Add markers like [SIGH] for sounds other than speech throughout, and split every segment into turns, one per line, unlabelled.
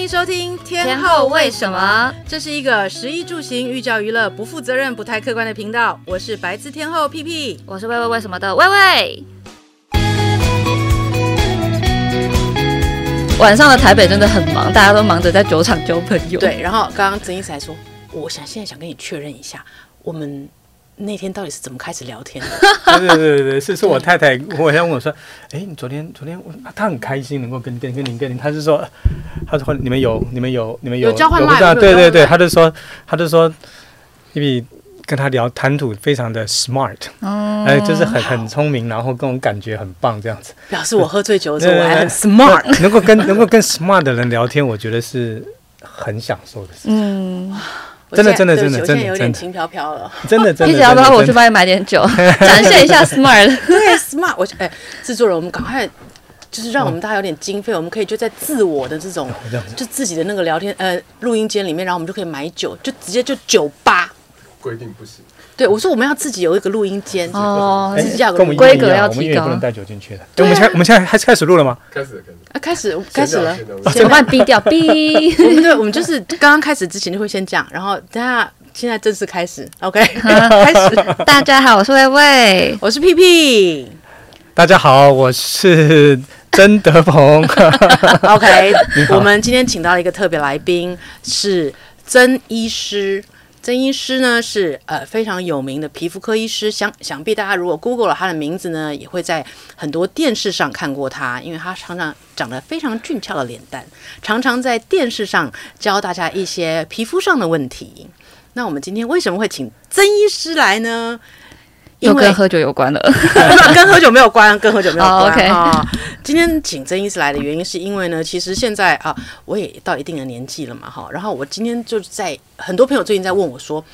迎收听天，
后为什么？
这是一个食衣住行、寓教于乐、不负责任、不太客观的频道。我是白字天后屁屁，
我是喂喂为什么的喂喂。晚上的台北真的很忙，大家都忙着在酒厂交朋友。
对，然后刚刚曾医师还说，我想现在想跟你确认一下，我们。那天到底是怎么开始聊天的？
对对对对，是 [LAUGHS] 是我太太，我想问我说，哎，你昨天昨天，她很开心能够跟跟跟您跟您，她是说，她说你们有你们有你们有
有交换吗？
对对对，她就说，她就说，因为跟她聊谈吐非常的 smart，哎，就是很很聪明，然后跟我感觉很棒这样子。
表示我喝醉酒的时候我还很 smart，[LAUGHS]
能够跟能够跟 smart 的人聊天，我觉得是很享受的事情。嗯。真的真的真的我现在
有点轻飘飘了，[LAUGHS]
真的 [LAUGHS] 真的。
一直要不要我去帮你买点酒，[LAUGHS] 展现一下 smart？
对，smart。我哎，制作人，我们赶快就是让我们大家有点经费，我们可以就在自我的这种就自己的那个聊天呃录音间里面，然后我们就可以买酒，就直接就酒吧。
规定不行。
对，我说我们要自己有一个录音间哦，自己要
规格要提高，我们也不能带酒进去的。对，我们现我们现在开始开始录了吗？
开始开始
啊，开始开始了，
怎么办？逼掉逼。
我们对，我们就是刚刚开始之前就会先讲，然后等下现在正式开始，OK，开始。
大家好，我是薇薇，
我是屁屁。
大家好，我是曾德鹏。[LAUGHS]
OK，我们今天请到了一个特别来宾，是曾医师。曾医师呢是呃非常有名的皮肤科医师，想想必大家如果 Google 了他的名字呢，也会在很多电视上看过他，因为他常常长得非常俊俏的脸蛋，常常在电视上教大家一些皮肤上的问题。那我们今天为什么会请曾医师来呢？
又跟喝酒有关了，
跟喝酒没有关，跟喝酒没有关。
Oh,
啊，今天请曾医师来的原因是因为呢，其实现在啊，我也到一定的年纪了嘛，哈。然后我今天就在很多朋友最近在问我说，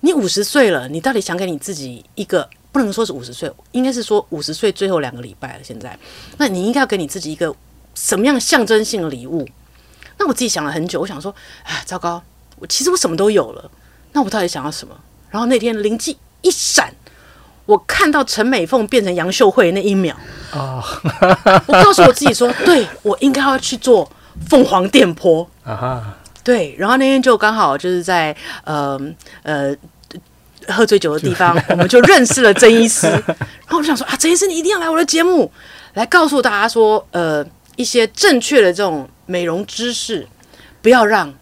你五十岁了，你到底想给你自己一个，不能说是五十岁，应该是说五十岁最后两个礼拜了。现在，那你应该要给你自己一个什么样象征性的礼物？那我自己想了很久，我想说，哎，糟糕，我其实我什么都有了，那我到底想要什么？然后那天灵机一闪。我看到陈美凤变成杨秀慧那一秒啊，[LAUGHS] 我告诉我自己说，对，我应该要去做凤凰电波。啊，对，然后那天就刚好就是在呃呃喝醉酒的地方，我们就认识了曾医师，[LAUGHS] 然后我就想说啊，曾医师你一定要来我的节目，来告诉大家说，呃，一些正确的这种美容知识，不要让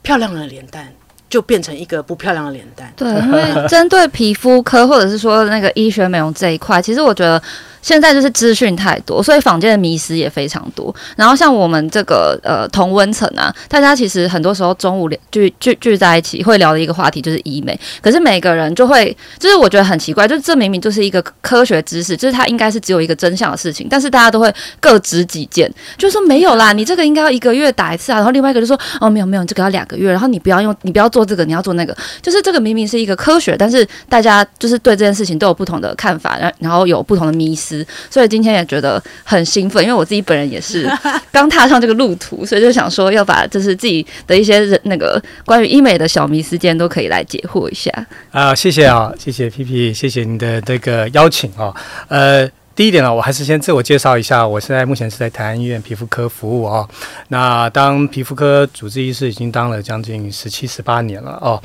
漂亮的脸蛋。就变成一个不漂亮的脸蛋。
对，因为针对皮肤科或者是说那个医学美容这一块，其实我觉得。现在就是资讯太多，所以坊间的迷思也非常多。然后像我们这个呃同温层啊，大家其实很多时候中午聚聚聚在一起会聊的一个话题就是医美。可是每个人就会，就是我觉得很奇怪，就是这明明就是一个科学知识，就是它应该是只有一个真相的事情，但是大家都会各执己见，就说没有啦，你这个应该要一个月打一次啊。然后另外一个就说哦没有没有，这个要两个月，然后你不要用，你不要做这个，你要做那个，就是这个明明是一个科学，但是大家就是对这件事情都有不同的看法，然然后有不同的迷失思。所以今天也觉得很兴奋，因为我自己本人也是 [LAUGHS] 刚踏上这个路途，所以就想说要把就是自己的一些那个关于医美的小迷思间都可以来解惑一下
啊！谢谢啊，谢谢皮皮，谢谢你的这个邀请啊。呃，第一点呢，我还是先自我介绍一下，我现在目前是在台安医院皮肤科服务啊。那当皮肤科主治医师已经当了将近十七十八年了哦。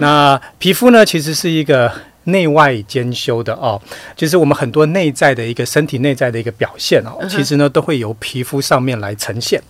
那皮肤呢，其实是一个。内外兼修的哦，就是我们很多内在的一个身体内在的一个表现哦，其实呢都会由皮肤上面来呈现。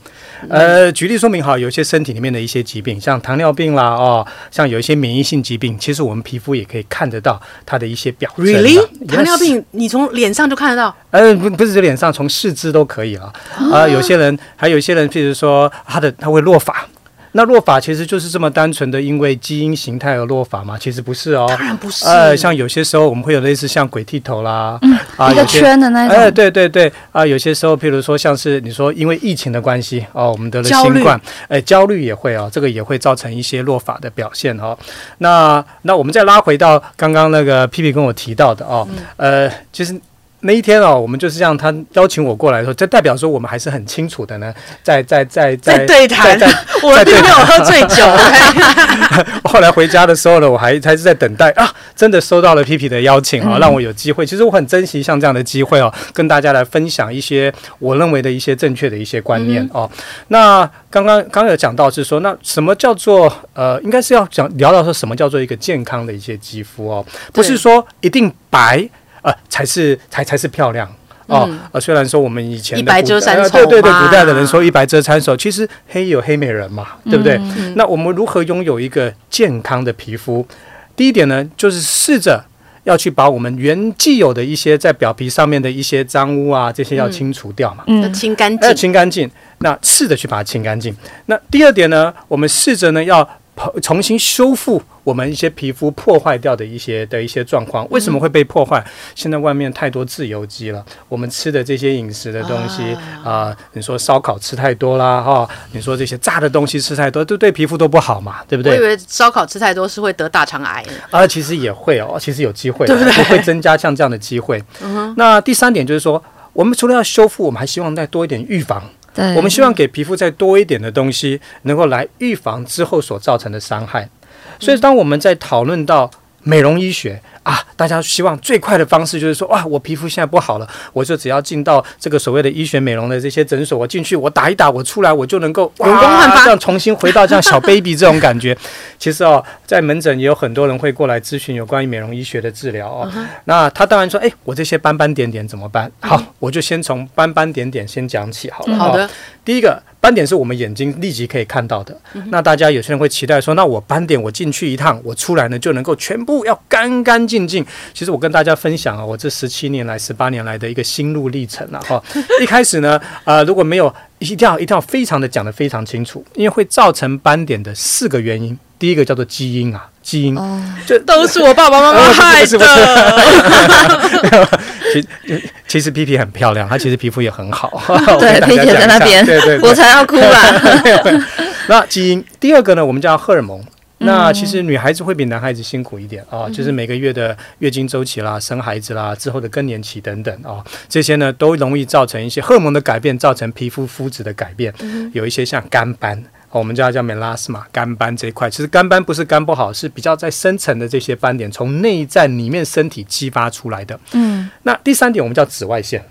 呃，举例说明哈，有些身体里面的一些疾病，像糖尿病啦哦，像有一些免疫性疾病，其实我们皮肤也可以看得到它的一些表现。
Really？糖尿病你从脸上就看得到？
呃，不不是脸上，从四肢都可以啊。啊，有些人还有一些人，譬如说他的他会落发。那落法其实就是这么单纯的，因为基因形态而落法吗？其实不是哦。
当然不是。
呃，像有些时候我们会有类似像鬼剃头啦，
嗯，啊、一个圈的那种。哎、呃，对
对对，啊，有些时候，譬如说像是你说因为疫情的关系哦，我们得了新冠，哎，焦虑也会哦，这个也会造成一些落法的表现哦。那那我们再拉回到刚刚那个屁屁跟我提到的哦，呃，其实那一天哦，我们就是这样，他邀请我过来的时候，这代表说我们还是很清楚的呢，在在在在，
在对谈，[LAUGHS] 我并没有喝醉酒。[LAUGHS]
后来回家的时候呢，我还还是在等待啊，真的收到了 P P 的邀请啊，让我有机会。其实我很珍惜像这样的机会哦，跟大家来分享一些我认为的一些正确的一些观念哦。那刚刚刚有讲到是说，那什么叫做呃，应该是要讲聊到说什么叫做一个健康的一些肌肤哦，不是说一定白。呃，才是才才是漂亮哦。嗯、呃，虽然说我们以前的一白遮三丑，对对对，古代的人说一白遮三丑，其实黑有黑美人嘛，对不对？嗯嗯、那我们如何拥有一个健康的皮肤？第一点呢，就是试着要去把我们原既有的一些在表皮上面的一些脏污啊，这些要清除掉嘛，
嗯，清干净，要
清干净。那试着去把它清干净。那第二点呢，我们试着呢要。重新修复我们一些皮肤破坏掉的一些的一些状况，为什么会被破坏？现在外面太多自由基了，我们吃的这些饮食的东西啊、呃，你说烧烤吃太多啦，哈，你说这些炸的东西吃太多，都对皮肤都不好嘛，对不对？
我以为烧烤吃太多是会得大肠癌
啊，其实也会哦，其实有机会，对不对？会增加像这样的机会。嗯。那第三点就是说，我们除了要修复，我们还希望再多一点预防。对我们希望给皮肤再多一点的东西，能够来预防之后所造成的伤害。所以，当我们在讨论到美容医学，啊，大家希望最快的方式就是说，哇，我皮肤现在不好了，我就只要进到这个所谓的医学美容的这些诊所，我进去，我打一打，我出来，我就能够哇，这样重新回到这样小 baby 这种感觉。[LAUGHS] 其实哦，在门诊也有很多人会过来咨询有关于美容医学的治疗哦。Uh huh. 那他当然说，哎，我这些斑斑点点怎么办？好，uh. 我就先从斑斑点点先讲起好了。好的，第一个。斑点是我们眼睛立即可以看到的。嗯、那大家有些人会期待说，那我斑点我进去一趟，我出来呢就能够全部要干干净净。其实我跟大家分享啊，我这十七年来、十八年来的一个心路历程啊。哈。[LAUGHS] 一开始呢，呃，如果没有一定要一定要非常的讲得非常清楚，因为会造成斑点的四个原因。第一个叫做基因啊，基因，
这、哦、都是我爸爸妈妈 [LAUGHS] 害的。
其 [LAUGHS] 其实皮皮很漂亮，她其实皮肤也很好。[LAUGHS]
对，皮皮在那边，对，对对，我才要哭 [LAUGHS] 了。
那基因第二个呢，我们叫荷尔蒙。那其实女孩子会比男孩子辛苦一点啊，就是每个月的月经周期啦、生孩子啦、之后的更年期等等啊，这些呢都容易造成一些荷尔蒙的改变，造成皮肤肤质的改变，有一些像干斑。我们叫它叫 melasma 干斑这一块，其实干斑不是肝不好，是比较在深层的这些斑点，从内在里面身体激发出来的。嗯，那第三点我们叫紫外线，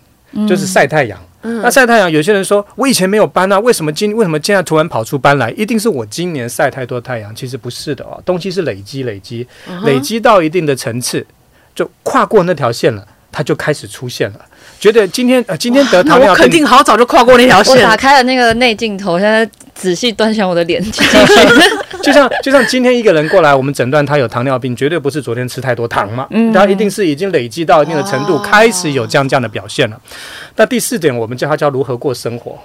就是晒太阳。嗯，那晒太阳，有些人说我以前没有斑啊，为什么今为什么现在突然跑出斑来？一定是我今年晒太多太阳？其实不是的哦，东西是累积累积，累积到一定的层次，就跨过那条线了，它就开始出现了。觉得今天呃，今天得糖尿病，
我肯定好早就跨过那条线。
我打开了那个内镜头，现在仔细端详我的脸，[LAUGHS]
就像就像今天一个人过来，我们诊断他有糖尿病，绝对不是昨天吃太多糖嘛，嗯，他一定是已经累积到一定的程度，开始有这样这样的表现了。那第四点，我们叫他叫如何过生活，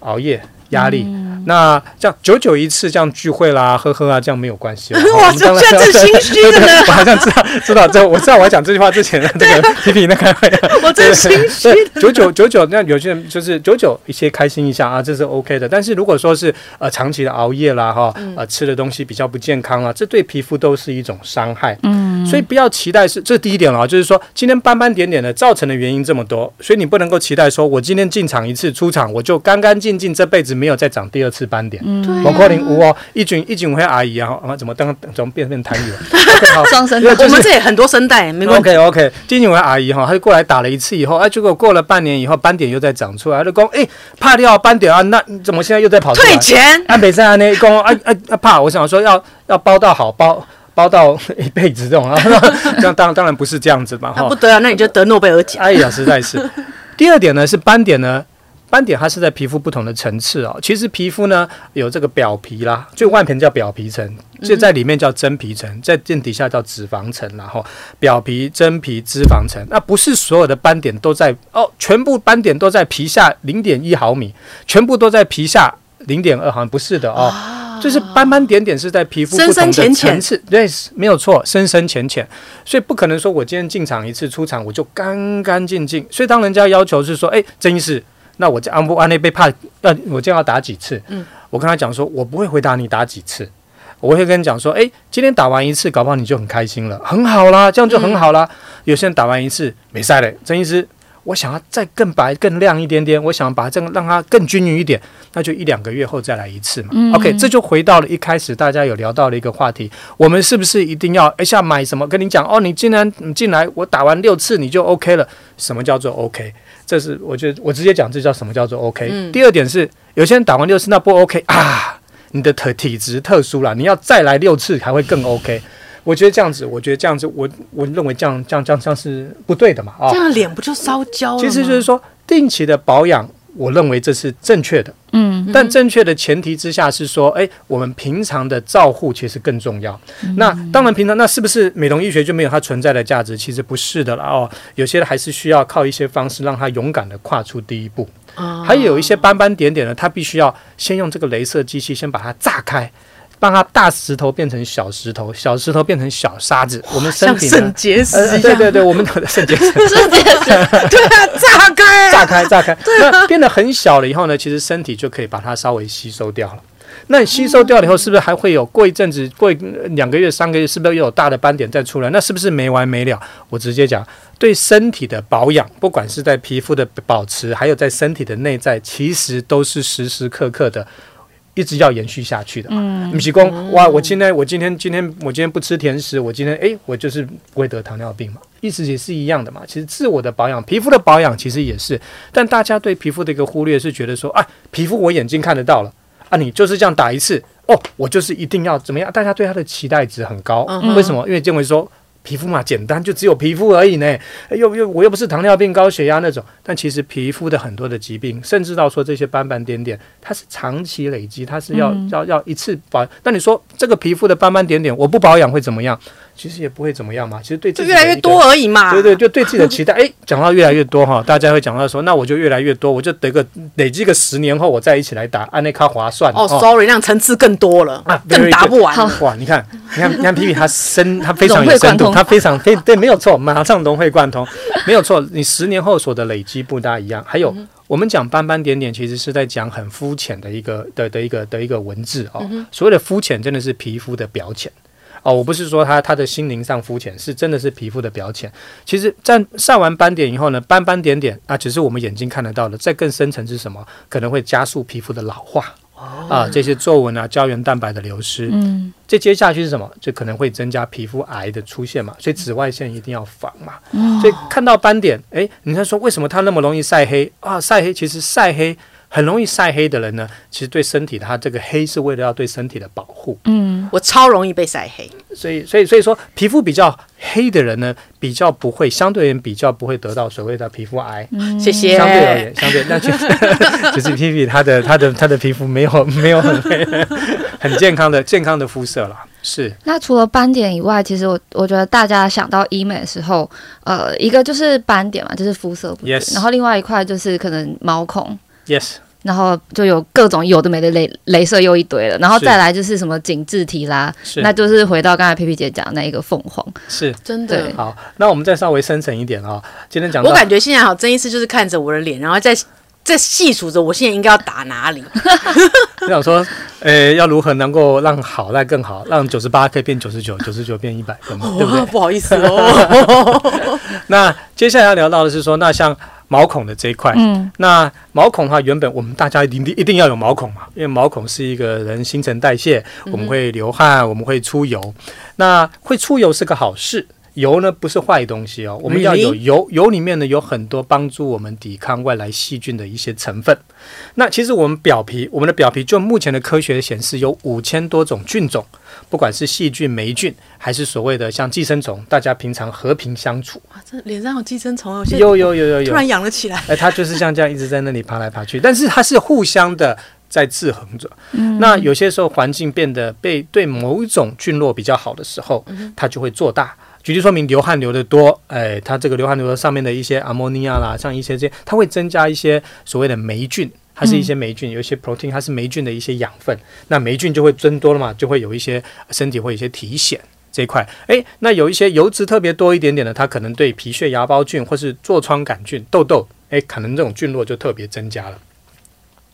熬夜。压力，嗯、那这样久久一次这样聚会啦，呵呵啊，这样没有关系。[LAUGHS]
哇，[LAUGHS] 这这这心虚的呢。
我好像知道，知道这，我知道我要讲这句话之前 [LAUGHS] 的这个皮皮那开会，
我真心虚。
久久久久，那有些人就是久久一些开心一下啊，这是 OK 的。但是如果说是呃长期的熬夜啦，哈，呃吃的东西比较不健康啊，这对皮肤都是一种伤害。嗯，所以不要期待是这是第一点了，就是说今天斑斑点点的造成的原因这么多，所以你不能够期待说我今天进场一次出场我就干干净净，这辈子没有再长第二次。斑点，包括零五哦，一群一群会阿姨啊，怎么当怎么变变台语了？[LAUGHS] [LAUGHS]
双声道，我们这里很多声带，没关系。
OK OK，第一位阿姨哈，她就过来打了一次以后，哎，结果过了半年以后，斑点又再长出来，就讲哎，怕掉斑点啊，那怎么现在又在跑出来？
退钱？
啊，北山啊，那讲啊啊啊怕，我想说要要包到好包包到一辈子这种啊，[LAUGHS] 这样当然当然不是这样子嘛哈。
不得啊，那你就得诺贝尔奖。
哎呀，实在是。第二点呢是斑点呢。斑点它是在皮肤不同的层次哦。其实皮肤呢有这个表皮啦，最外层叫表皮层，就在里面叫真皮层，在最底下叫脂肪层，然后表皮、真皮、脂肪层。那不是所有的斑点都在哦，全部斑点都在皮下零点一毫米，全部都在皮下零点二毫米，不是的哦，就是斑斑点点是在皮肤不同的层次，对，没有错，深深浅浅，所以不可能说我今天进场一次出场我就干干净净。所以当人家要求是说，哎，曾医师。那我这安不安内被怕要我这样要打几次？嗯，我跟他讲说，我不会回答你打几次，我会跟你讲说，哎，今天打完一次，搞不好你就很开心了，很好啦，这样就很好啦。嗯、有些人打完一次没赛嘞，曾医师，我想要再更白、更亮一点点，我想把它这个让它更均匀一点，那就一两个月后再来一次嘛。嗯、OK，这就回到了一开始大家有聊到的一个话题，我们是不是一定要一下买什么？跟你讲哦，你竟然你进来，我打完六次你就 OK 了？什么叫做 OK？这是我觉得我直接讲，这叫什么叫做 OK？、嗯、第二点是，有些人打完六次那不 OK 啊，你的特体质特殊了，你要再来六次才会更 OK。我觉得这样子，我觉得这样子，我我认为这样这样这样这样是不对的嘛啊！
这样脸不就烧焦了？
其实就是说，定期的保养，我认为这是正确的。嗯，但正确的前提之下是说，哎，我们平常的照护其实更重要。嗯、那当然，平常那是不是美容医学就没有它存在的价值？其实不是的了哦。有些还是需要靠一些方式让它勇敢的跨出第一步。哦、还有一些斑斑点点的，它必须要先用这个镭射机器先把它炸开。帮它大石头变成小石头，小石头变成小沙子。我们身体
肾结石、呃，
对对对，我们的 [LAUGHS] 肾结石，
肾结石，[LAUGHS] 对啊，炸开，
炸开，炸开。那变得很小了以后呢，其实身体就可以把它稍微吸收掉了。那你吸收掉了以后，是不是还会有过一阵子，过两个月、三个月，是不是又有大的斑点再出来？那是不是没完没了？我直接讲，对身体的保养，不管是在皮肤的保持，还有在身体的内在，其实都是时时刻刻的。一直要延续下去的，嗯，不是说哇，我今天我今天今天我今天不吃甜食，我今天诶，我就是不会得糖尿病嘛，意思也是一样的嘛。其实自我的保养，皮肤的保养其实也是，但大家对皮肤的一个忽略是觉得说，啊，皮肤我眼睛看得到了，啊，你就是这样打一次，哦，我就是一定要怎么样？大家对它的期待值很高，嗯、为什么？因为认为说。皮肤嘛，简单就只有皮肤而已呢，又又我又不是糖尿病、高血压那种。但其实皮肤的很多的疾病，甚至到说这些斑斑点点，它是长期累积，它是要、嗯、要要一次保。那你说这个皮肤的斑斑点点，我不保养会怎么样？其实也不会怎么样嘛，其实对自己
就越来越多而已嘛。
对对，就对自己的期待。[LAUGHS] 哎，讲到越来越多哈，大家会讲到说，那我就越来越多，我就得个累积个十年后，我再一起来打，安内卡划算。
哦，sorry，那样层次更多了，啊，更打不完。
哇，你看，你看，你看，皮皮他深，他非常有深度，他非常非对，没有错，马上融会贯通，[LAUGHS] 没有错。你十年后所的累积不大一样。还有，我们讲斑斑点点，其实是在讲很肤浅的一个的的一个的一个文字哦。所谓的肤浅，真的是皮肤的表浅。哦，我不是说他他的心灵上肤浅，是真的是皮肤的表浅。其实，在晒完斑点以后呢，斑斑点点啊，只是我们眼睛看得到的。再更深层是什么？可能会加速皮肤的老化、哦、啊，这些皱纹啊、胶原蛋白的流失。嗯，这接下去是什么？就可能会增加皮肤癌的出现嘛。所以紫外线一定要防嘛。嗯、所以看到斑点，诶，你看说为什么它那么容易晒黑啊？晒黑其实晒黑。很容易晒黑的人呢，其实对身体，他这个黑是为了要对身体的保护。嗯，
我超容易被晒黑，
所以，所以，所以说，皮肤比较黑的人呢，比较不会，相对而言比较不会得到所谓的皮肤癌。
嗯，谢谢。
相对而言，相对那其实 [LAUGHS] 就是皮皮他的他的他的皮肤没有没有很黑，很健康的健康的肤色了。是。
那除了斑点以外，其实我我觉得大家想到医美的时候，呃，一个就是斑点嘛，就是肤色不对，Yes. 然后另外一块就是可能毛孔。
Yes，
然后就有各种有的没的雷镭射又一堆了，然后再来就是什么紧致提拉，那就是回到刚才皮皮姐讲的那一个凤凰，
是
真的。
对好，那我们再稍微深层一点啊、哦，今天讲，
我感觉现在好，曾医师就是看着我的脸，然后再再 [LAUGHS] 细数着我现在应该要打哪里。[LAUGHS]
我想说，呃，要如何能够让好再更好，让九十八可以变九十九，九十九变一百分，对不对？
不好意思哦。[LAUGHS]
那接下来要聊到的是说，那像。毛孔的这一块，嗯，那毛孔的话，原本我们大家一定一定要有毛孔嘛，因为毛孔是一个人新陈代谢，我们会流汗，我们会出油，那会出油是个好事。油呢不是坏东西哦，我们要有油，油里面呢有很多帮助我们抵抗外来细菌的一些成分。那其实我们表皮，我们的表皮，就目前的科学显示有五千多种菌种，不管是细菌、霉菌，还是所谓的像寄生虫，大家平常和平相处。
哇，这脸上有寄生虫哦，
有有有有有，
突然痒了起来。
哎，它就是像这样一直在那里爬来爬去，[LAUGHS] 但是它是互相的在制衡着。嗯，那有些时候环境变得被对某一种菌落比较好的时候，它就会做大。举例说明，流汗流的多，哎，它这个流汗流的上面的一些阿莫尼亚啦，像一些这些，它会增加一些所谓的霉菌，它是一些霉菌，有一些 protein，它是霉菌的一些养分，那霉菌就会增多了嘛，就会有一些身体会有一些体癣这一块，诶，那有一些油脂特别多一点点的，它可能对皮屑芽孢菌或是痤疮杆菌、痘痘，诶，可能这种菌落就特别增加了。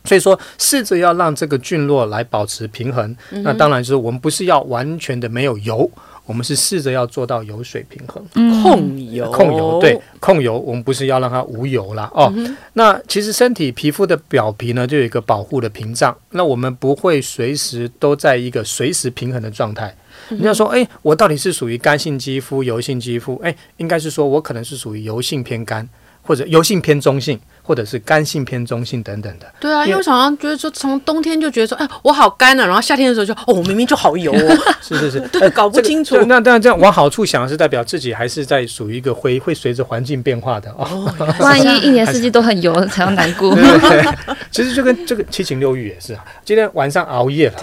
所以说，试着要让这个菌落来保持平衡，那当然就是我们不是要完全的没有油。我们是试着要做到油水平衡，
控油，
控油，对，控油，我们不是要让它无油啦哦。嗯、那其实身体皮肤的表皮呢，就有一个保护的屏障，那我们不会随时都在一个随时平衡的状态。你要说，哎，我到底是属于干性肌肤、油性肌肤？哎，应该是说我可能是属于油性偏干，或者油性偏中性。或者是干性偏中性等等的。
对啊，因为我常常觉得说，从冬天就觉得说，哎，我好干啊，然后夏天的时候就，哦，我明明就好油哦。
是 [LAUGHS] 是是，[LAUGHS]
对，搞不清楚。
那当然这样往好处想，是代表自己还是在属于一个会会随着环境变化的哦。[LAUGHS]
万一一年四季都很油，才要难过。
其实就跟这个七情六欲也是啊。今天晚上熬夜了，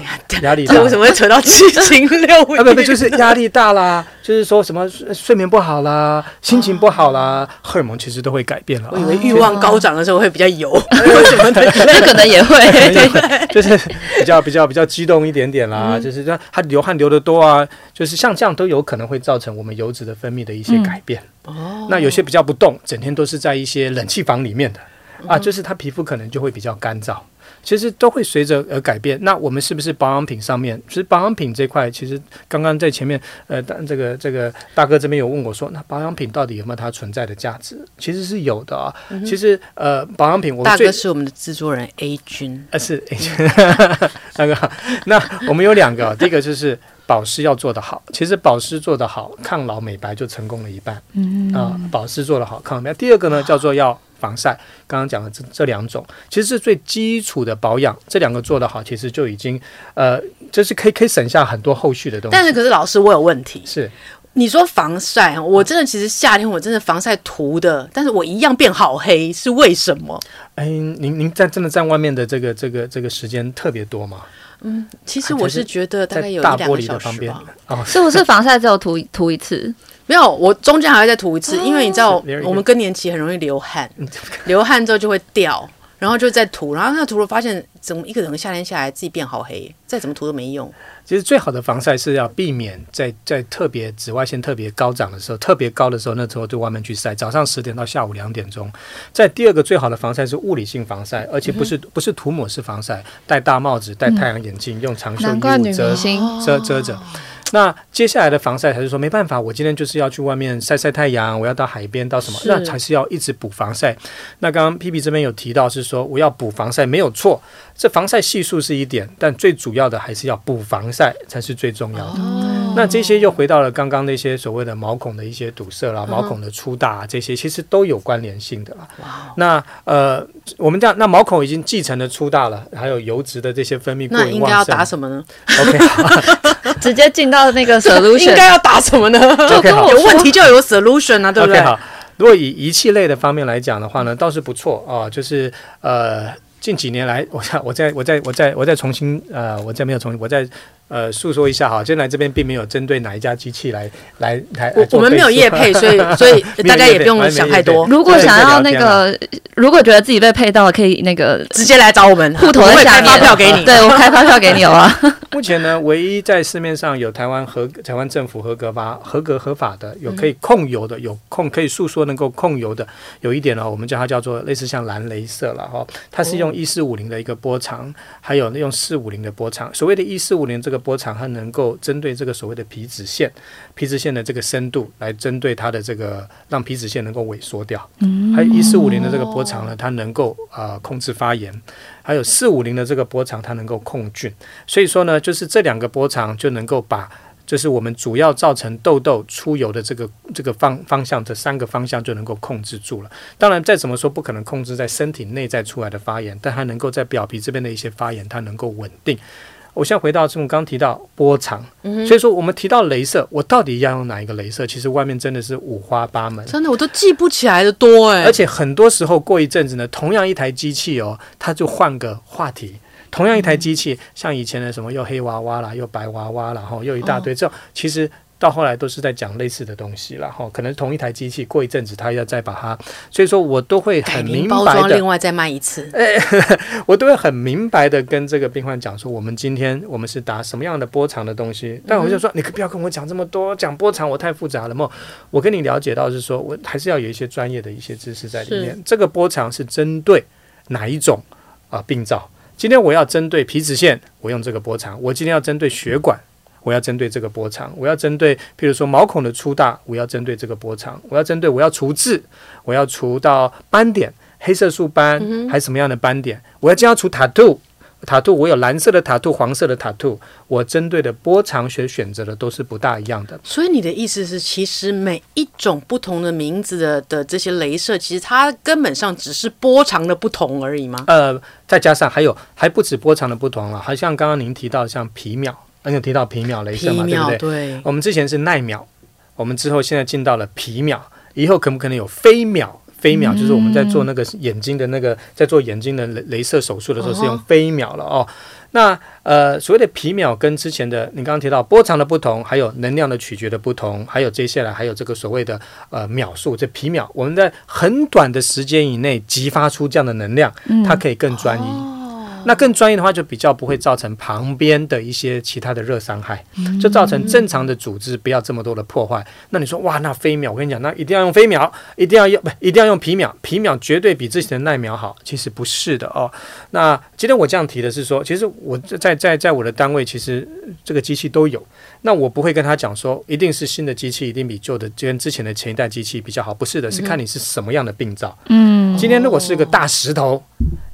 压力大。
为什么会扯到七情六欲？
啊，不不，就是压力大啦，就是说什么睡眠不好啦，心情不好啦，荷尔蒙其实都会改变了。
我以为欲望高涨的时候会比较油。[LAUGHS]
什么的，这 [LAUGHS] 可能也会，
就是比较比较比较激动一点点啦，嗯、就是说他流汗流的多啊，就是像这样都有可能会造成我们油脂的分泌的一些改变。哦、嗯，那有些比较不动，整天都是在一些冷气房里面的。啊，就是他皮肤可能就会比较干燥。其实都会随着而改变。那我们是不是保养品上面？其实保养品这块，其实刚刚在前面，呃，这个这个大哥这边有问我说，那保养品到底有没有它存在的价值？其实是有的啊。嗯、其实呃，保养品我们
大哥是我们的制作人 A 君，
呃是 A 君，大哥。那我们有两个，第一个就是保湿要做得好。其实保湿做得好，抗老美白就成功了一半。嗯啊、呃，保湿做得好，抗老美白。第二个呢，叫做要。防晒，刚刚讲的这这两种，其实是最基础的保养。这两个做得好，其实就已经，呃，就是可以可以省下很多后续的东西。
但是，可是老师，我有问题。
是，
你说防晒，我真的其实夏天我真的防晒涂的，但是我一样变好黑，是为什么？
哎，您您在真的在外面的这个这个这个时间特别多吗？
嗯，其实我是觉得大概有一两个小时吧。
哦，是不是防晒只有涂涂一次？
没有，我中间还会再涂一次，因为你知道我们更年期很容易流汗，流汗之后就会掉，然后就在涂，然后那涂了发现怎么一个整个夏天下来自己变好黑，再怎么涂都没用。
其实最好的防晒是要避免在在特别紫外线特别高涨的时候，特别高的时候，那时候就外面去晒。早上十点到下午两点钟。在第二个最好的防晒是物理性防晒，而且不是不是涂抹式防晒，戴大帽子、戴太阳眼镜、用长袖衣物遮遮遮着。那接下来的防晒才是说没办法，我今天就是要去外面晒晒太阳，我要到海边到什么，那才是要一直补防晒。那刚刚 P P 这边有提到是说我要补防晒没有错，这防晒系数是一点，但最主要的还是要补防晒才是最重要的。哦、那这些又回到了刚刚那些所谓的毛孔的一些堵塞啦，毛孔的粗大、啊、这些其实都有关联性的啦。哇那呃，我们这样，那毛孔已经继承的粗大了，还有油脂的这些分泌过于旺盛，那应该
要打什么呢
？OK，[LAUGHS]
直接进到。那个 [LAUGHS] solution
应该要打什么呢？就跟我有问题就有 solution 啊，对不对？Okay, 好，
如果以仪器类的方面来讲的话呢，倒是不错啊。就是呃，近几年来，我我再我再我再我再重新呃，我再没有重新我再。呃，诉说一下哈，现在这边并没有针对哪一家机器来来来。
我我们没有业配，[LAUGHS] 所以所以 [LAUGHS] 大家也不用想太多。
如果想要那个，如果觉得自己被配到，可以那个
直接来找我们，户头会开发票给你。
对，我开发票给你啊。[LAUGHS]
目前呢，唯一在市面上有台湾合台湾政府合格发合格合法的，有可以控油的，有控可以诉说能够控油的，有一点呢，我们叫它叫做类似像蓝镭射了哈，它是用一四五零的一个波长，还有用四五零的波长。所谓的一四五零这个波长，它能够针对这个所谓的皮脂腺，皮脂腺的这个深度来针对它的这个让皮脂腺能够萎缩掉。嗯，还有一四五零的这个波长呢，它能够啊、呃、控制发炎，还有四五零的这个波长，它能够控菌。所以说呢，就是这两个波长就能够把，就是我们主要造成痘痘出油的这个这个方方向，这三个方向就能够控制住了。当然，再怎么说不可能控制在身体内在出来的发炎，但它能够在表皮这边的一些发炎，它能够稳定。我现在回到这种刚提到波长，嗯、所以说我们提到镭射，我到底要用哪一个镭射？其实外面真的是五花八门，
真的我都记不起来的多哎。
而且很多时候过一阵子呢，同样一台机器哦，它就换个话题。同样一台机器，嗯、像以前的什么又黑娃娃啦，又白娃娃啦，然后又一大堆，这种、哦、其实。到后来都是在讲类似的东西了哈，可能同一台机器过一阵子，他要再把它，所以说我都会很明白的，
另外再卖一次，[LAUGHS]
哎，我都会很明白的跟这个病患讲说，我们今天我们是打什么样的波长的东西，但我就说，你可不要跟我讲这么多，讲波长我太复杂了嘛，我跟你了解到是说，我还是要有一些专业的一些知识在里面，这个波长是针对哪一种啊病灶？今天我要针对皮脂腺，我用这个波长；我今天要针对血管。我要针对这个波长，我要针对，譬如说毛孔的粗大，我要针对这个波长，我要针对，我要除痣，我要除到斑点，黑色素斑，还是什么样的斑点，我要经常除 tattoo。塔兔，我有蓝色的塔兔，黄色的塔兔，我针对的波长学选择的都是不大一样的。
所以你的意思是，其实每一种不同的名字的的这些镭射，其实它根本上只是波长的不同而已吗？
呃，再加上还有还不止波长的不同了，好像刚刚您提到像皮秒，你有提到皮秒镭射嘛，对不对？
对。
我们之前是奈秒，我们之后现在进到了皮秒，以后可不可能有飞秒？飞秒就是我们在做那个眼睛的那个，在做眼睛的雷雷射手术的时候是用飞秒了哦。那呃，所谓的皮秒跟之前的你刚刚提到波长的不同，还有能量的取决的不同，还有接下来还有这个所谓的呃秒数，这皮秒我们在很短的时间以内激发出这样的能量，它可以更专一。那更专业的话，就比较不会造成旁边的一些其他的热伤害，就造成正常的组织不要这么多的破坏。那你说哇，那飞秒，我跟你讲，那一定要用飞秒，一定要用不，一定要用皮秒，皮秒绝对比之前的耐秒好。其实不是的哦。那今天我这样提的是说，其实我在在在我的单位，其实这个机器都有。那我不会跟他讲说，一定是新的机器一定比旧的跟之前的前一代机器比较好，不是的，是看你是什么样的病灶。嗯，今天如果是一个大石头，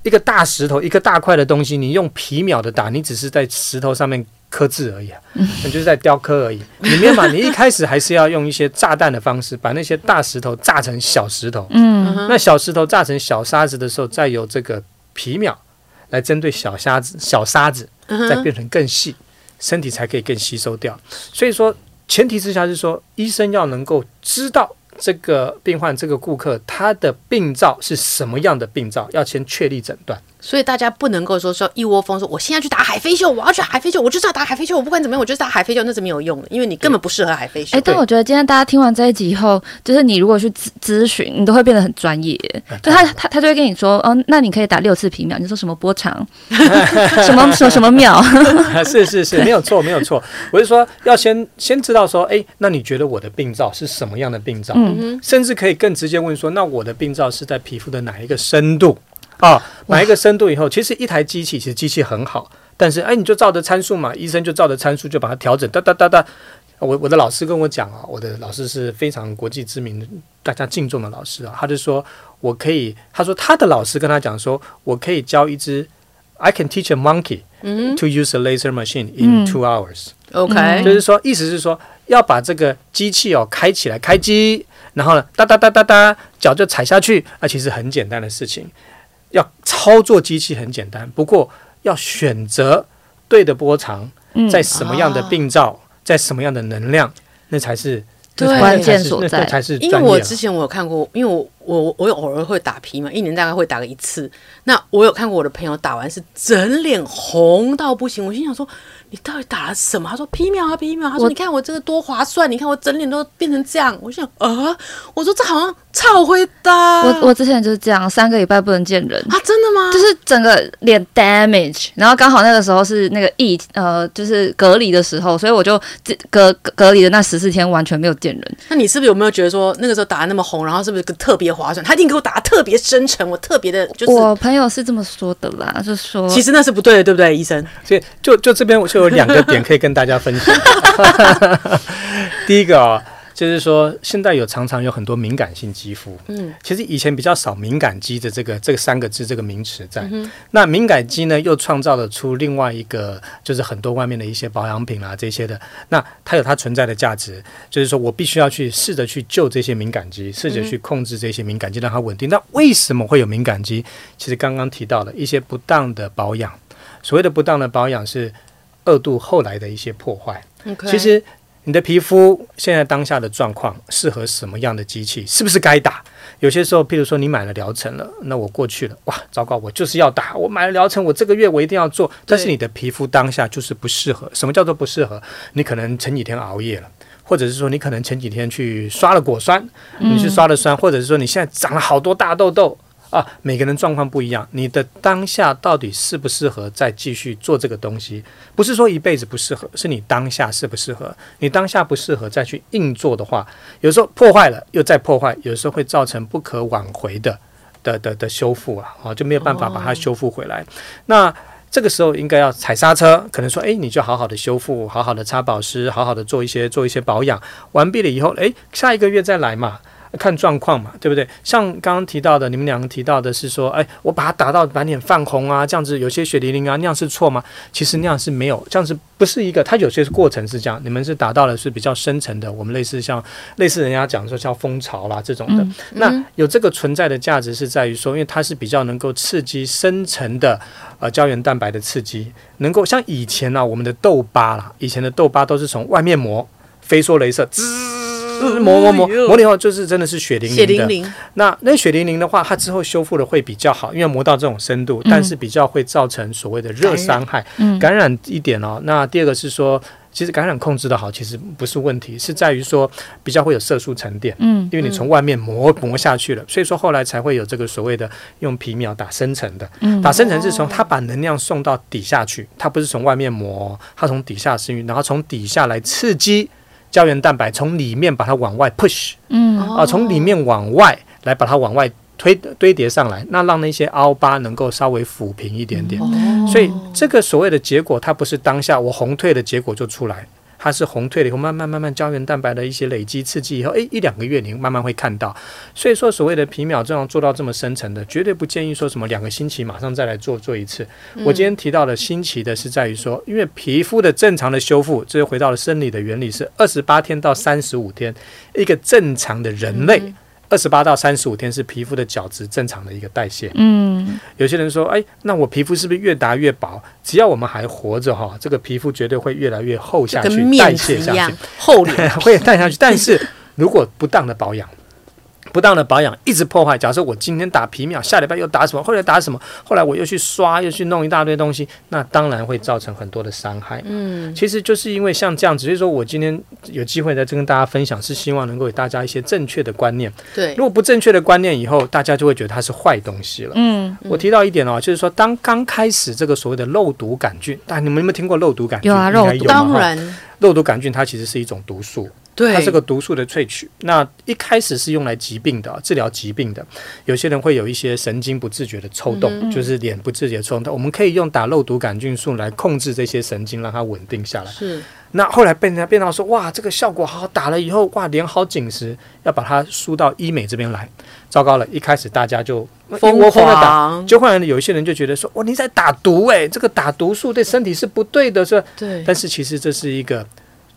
一个大石头，一个大块的东西，你用皮秒的打，你只是在石头上面刻字而已啊，你就是在雕刻而已。里面嘛，你一开始还是要用一些炸弹的方式，把那些大石头炸成小石头。嗯，那小石头炸成小沙子的时候，再由这个皮秒来针对小沙子、小沙子，再变成更细。身体才可以更吸收掉，所以说前提之下是说，医生要能够知道这个病患、这个顾客他的病灶是什么样的病灶，要先确立诊断。
所以大家不能够说说一窝蜂说，我现在去打海飞秀，我要去海飞秀，我就是要打海飞秀，我不管怎么样，我就是打海飞秀，那是没有用的，因为你根本不适合海飞秀。
哎，但我觉得今天大家听完这一集以后，就是你如果去咨咨询，你都会变得很专业。就他他他就会跟你说，哦，那你可以打六次皮秒，你说什么波长，[LAUGHS] 什么什么什么秒，[LAUGHS]
是是是，没有错没有错。我是说要先先知道说，哎，那你觉得我的病灶是什么样的病灶？嗯，甚至可以更直接问说，那我的病灶是在皮肤的哪一个深度？哦，买一个深度以后，其实一台机器其实机器很好，但是哎，你就照着参数嘛，医生就照着参数就把它调整，哒哒哒哒。我我的老师跟我讲啊，我的老师是非常国际知名的、大家敬重的老师啊，他就说我可以，他说他的老师跟他讲说，我可以教一只，I can teach a monkey to use a laser machine in two hours。OK，就是说意思是说要把这个机器哦开起来，开机，然后呢哒哒哒哒哒，脚就踩下去，啊，其实很简单的事情。要操作机器很简单，不过要选择对的波长，在什么样的病灶，在什么样的能量，那才是
关键所在。
才是
因为我之前我有看过，因为我我我有偶尔会打皮嘛，一年大概会打个一次。那我有看过我的朋友打完是整脸红到不行，我心想说。你到底打了什么？他说皮秒啊，皮秒。他说：“你看我这个多划算，你看我整脸都变成这样。”我想，啊，我说这好像超会打。
我我之前就是这样，三个礼拜不能见人
啊，真的吗？
就是整个脸 damage，然后刚好那个时候是那个疫呃，就是隔离的时候，所以我就隔隔离的那十四天完全没有见人。
那你是不是有没有觉得说那个时候打的那么红，然后是不是特别划算？他一定给我打的特别深沉，我特别的，就是
我朋友是这么说的啦，就说
其实那是不对的，对不对，医生？
所以就就这边我就。就有两个点可以跟大家分享。[LAUGHS] 第一个啊、哦，就是说现在有常常有很多敏感性肌肤。嗯，其实以前比较少“敏感肌”的这个这个三个字这个名词在。嗯、那敏感肌呢，又创造了出另外一个，就是很多外面的一些保养品啊这些的。那它有它存在的价值，就是说我必须要去试着去救这些敏感肌，试着去控制这些敏感肌，让它稳定。那为什么会有敏感肌？其实刚刚提到了一些不当的保养。所谓的不当的保养是。二度后来的一些破坏。其实你的皮肤现在当下的状况适合什么样的机器？是不是该打？有些时候，譬如说你买了疗程了，那我过去了，哇，糟糕，我就是要打。我买了疗程，我这个月我一定要做。但是你的皮肤当下就是不适合。什么叫做不适合？你可能前几天熬夜了，或者是说你可能前几天去刷了果酸，你去刷了酸，或者是说你现在长了好多大痘痘。啊，每个人状况不一样，你的当下到底适不适合再继续做这个东西？不是说一辈子不适合，是你当下适不适合？你当下不适合再去硬做的话，有时候破坏了又再破坏，有时候会造成不可挽回的的的的修复啊，啊，就没有办法把它修复回来。那这个时候应该要踩刹车，可能说，哎，你就好好的修复，好好的擦保湿，好好的做一些做一些保养，完毕了以后，哎，下一个月再来嘛。看状况嘛，对不对？像刚刚提到的，你们两个提到的是说，哎，我把它打到满脸泛红啊，这样子有些血淋淋啊，那样是错吗？其实那样是没有，这样子不是一个，它有些过程是这样，你们是达到了是比较深层的，我们类似像类似人家讲说叫蜂巢啦这种的。嗯、那有这个存在的价值是在于说，因为它是比较能够刺激深层的呃胶原蛋白的刺激，能够像以前呢、啊，我们的痘疤啦，以前的痘疤都是从外面膜飞梭镭射滋。磨磨磨磨了以后，就是真的是血淋淋的。那那血淋淋的话，它之后修复的会比较好，因为磨到这种深度，但是比较会造成所谓的热伤害、感染一点哦。那第二个是说，其实感染控制的好，其实不是问题，是在于说比较会有色素沉淀。嗯，因为你从外面磨磨下去了，所以说后来才会有这个所谓的用皮秒打深层的。打深层是从它把能量送到底下去，它不是从外面磨，它从底下生育，然后从底下来刺激。胶原蛋白从里面把它往外 push，嗯，啊，从里面往外来把它往外推堆叠上来，那让那些凹疤能够稍微抚平一点点。所以这个所谓的结果，它不是当下我红退的结果就出来。它是红退了以后，慢慢慢慢胶原蛋白的一些累积刺激以后，诶，一两个月你慢慢会看到。所以说，所谓的皮秒这样做到这么深层的，绝对不建议说什么两个星期马上再来做做一次。我今天提到的新奇的是在于说，因为皮肤的正常的修复，这又回到了生理的原理，是二十八天到三十五天，一个正常的人类。二十八到三十五天是皮肤的角质正常的一个代谢。嗯，有些人说，哎，那我皮肤是不是越打越薄？只要我们还活着哈，这个皮肤绝对会越来越厚下去，代谢下去，厚脸 [LAUGHS] 会淡下去。但是如果不当的保养。不当的保养一直破坏。假设我今天打皮秒，下礼拜又打什么，后来打什么，后来我又去刷，又去弄一大堆东西，那当然会造成很多的伤害。嗯，其实就是因为像这样子，所以说我今天有机会在这跟大家分享，是希望能够给大家一些正确的观念。对，如果不正确的观念，以后大家就会觉得它是坏东西了。嗯，我提到一点哦，就是说当刚开始这个所谓的肉毒杆菌，但你们有没有听过肉毒杆菌？有啊，当然，肉毒杆菌它其实是一种毒素。对，它是个毒素的萃取。那一开始是用来疾病的，治疗疾病的。有些人会有一些神经不自觉的抽动，嗯、就是脸不自觉的抽动。我们可以用打肉毒杆菌素来控制这些神经，让它稳定下来。是。那后来被人家变到说，哇，这个效果好，打了以后，哇，脸好紧实，要把它输到医美这边来。糟糕了，一开始大家就疯狂的打，就后来有一些人就觉得说，哇，你在打毒诶、欸，这个打毒素对身体是不对的，是吧？对。但是其实这是一个。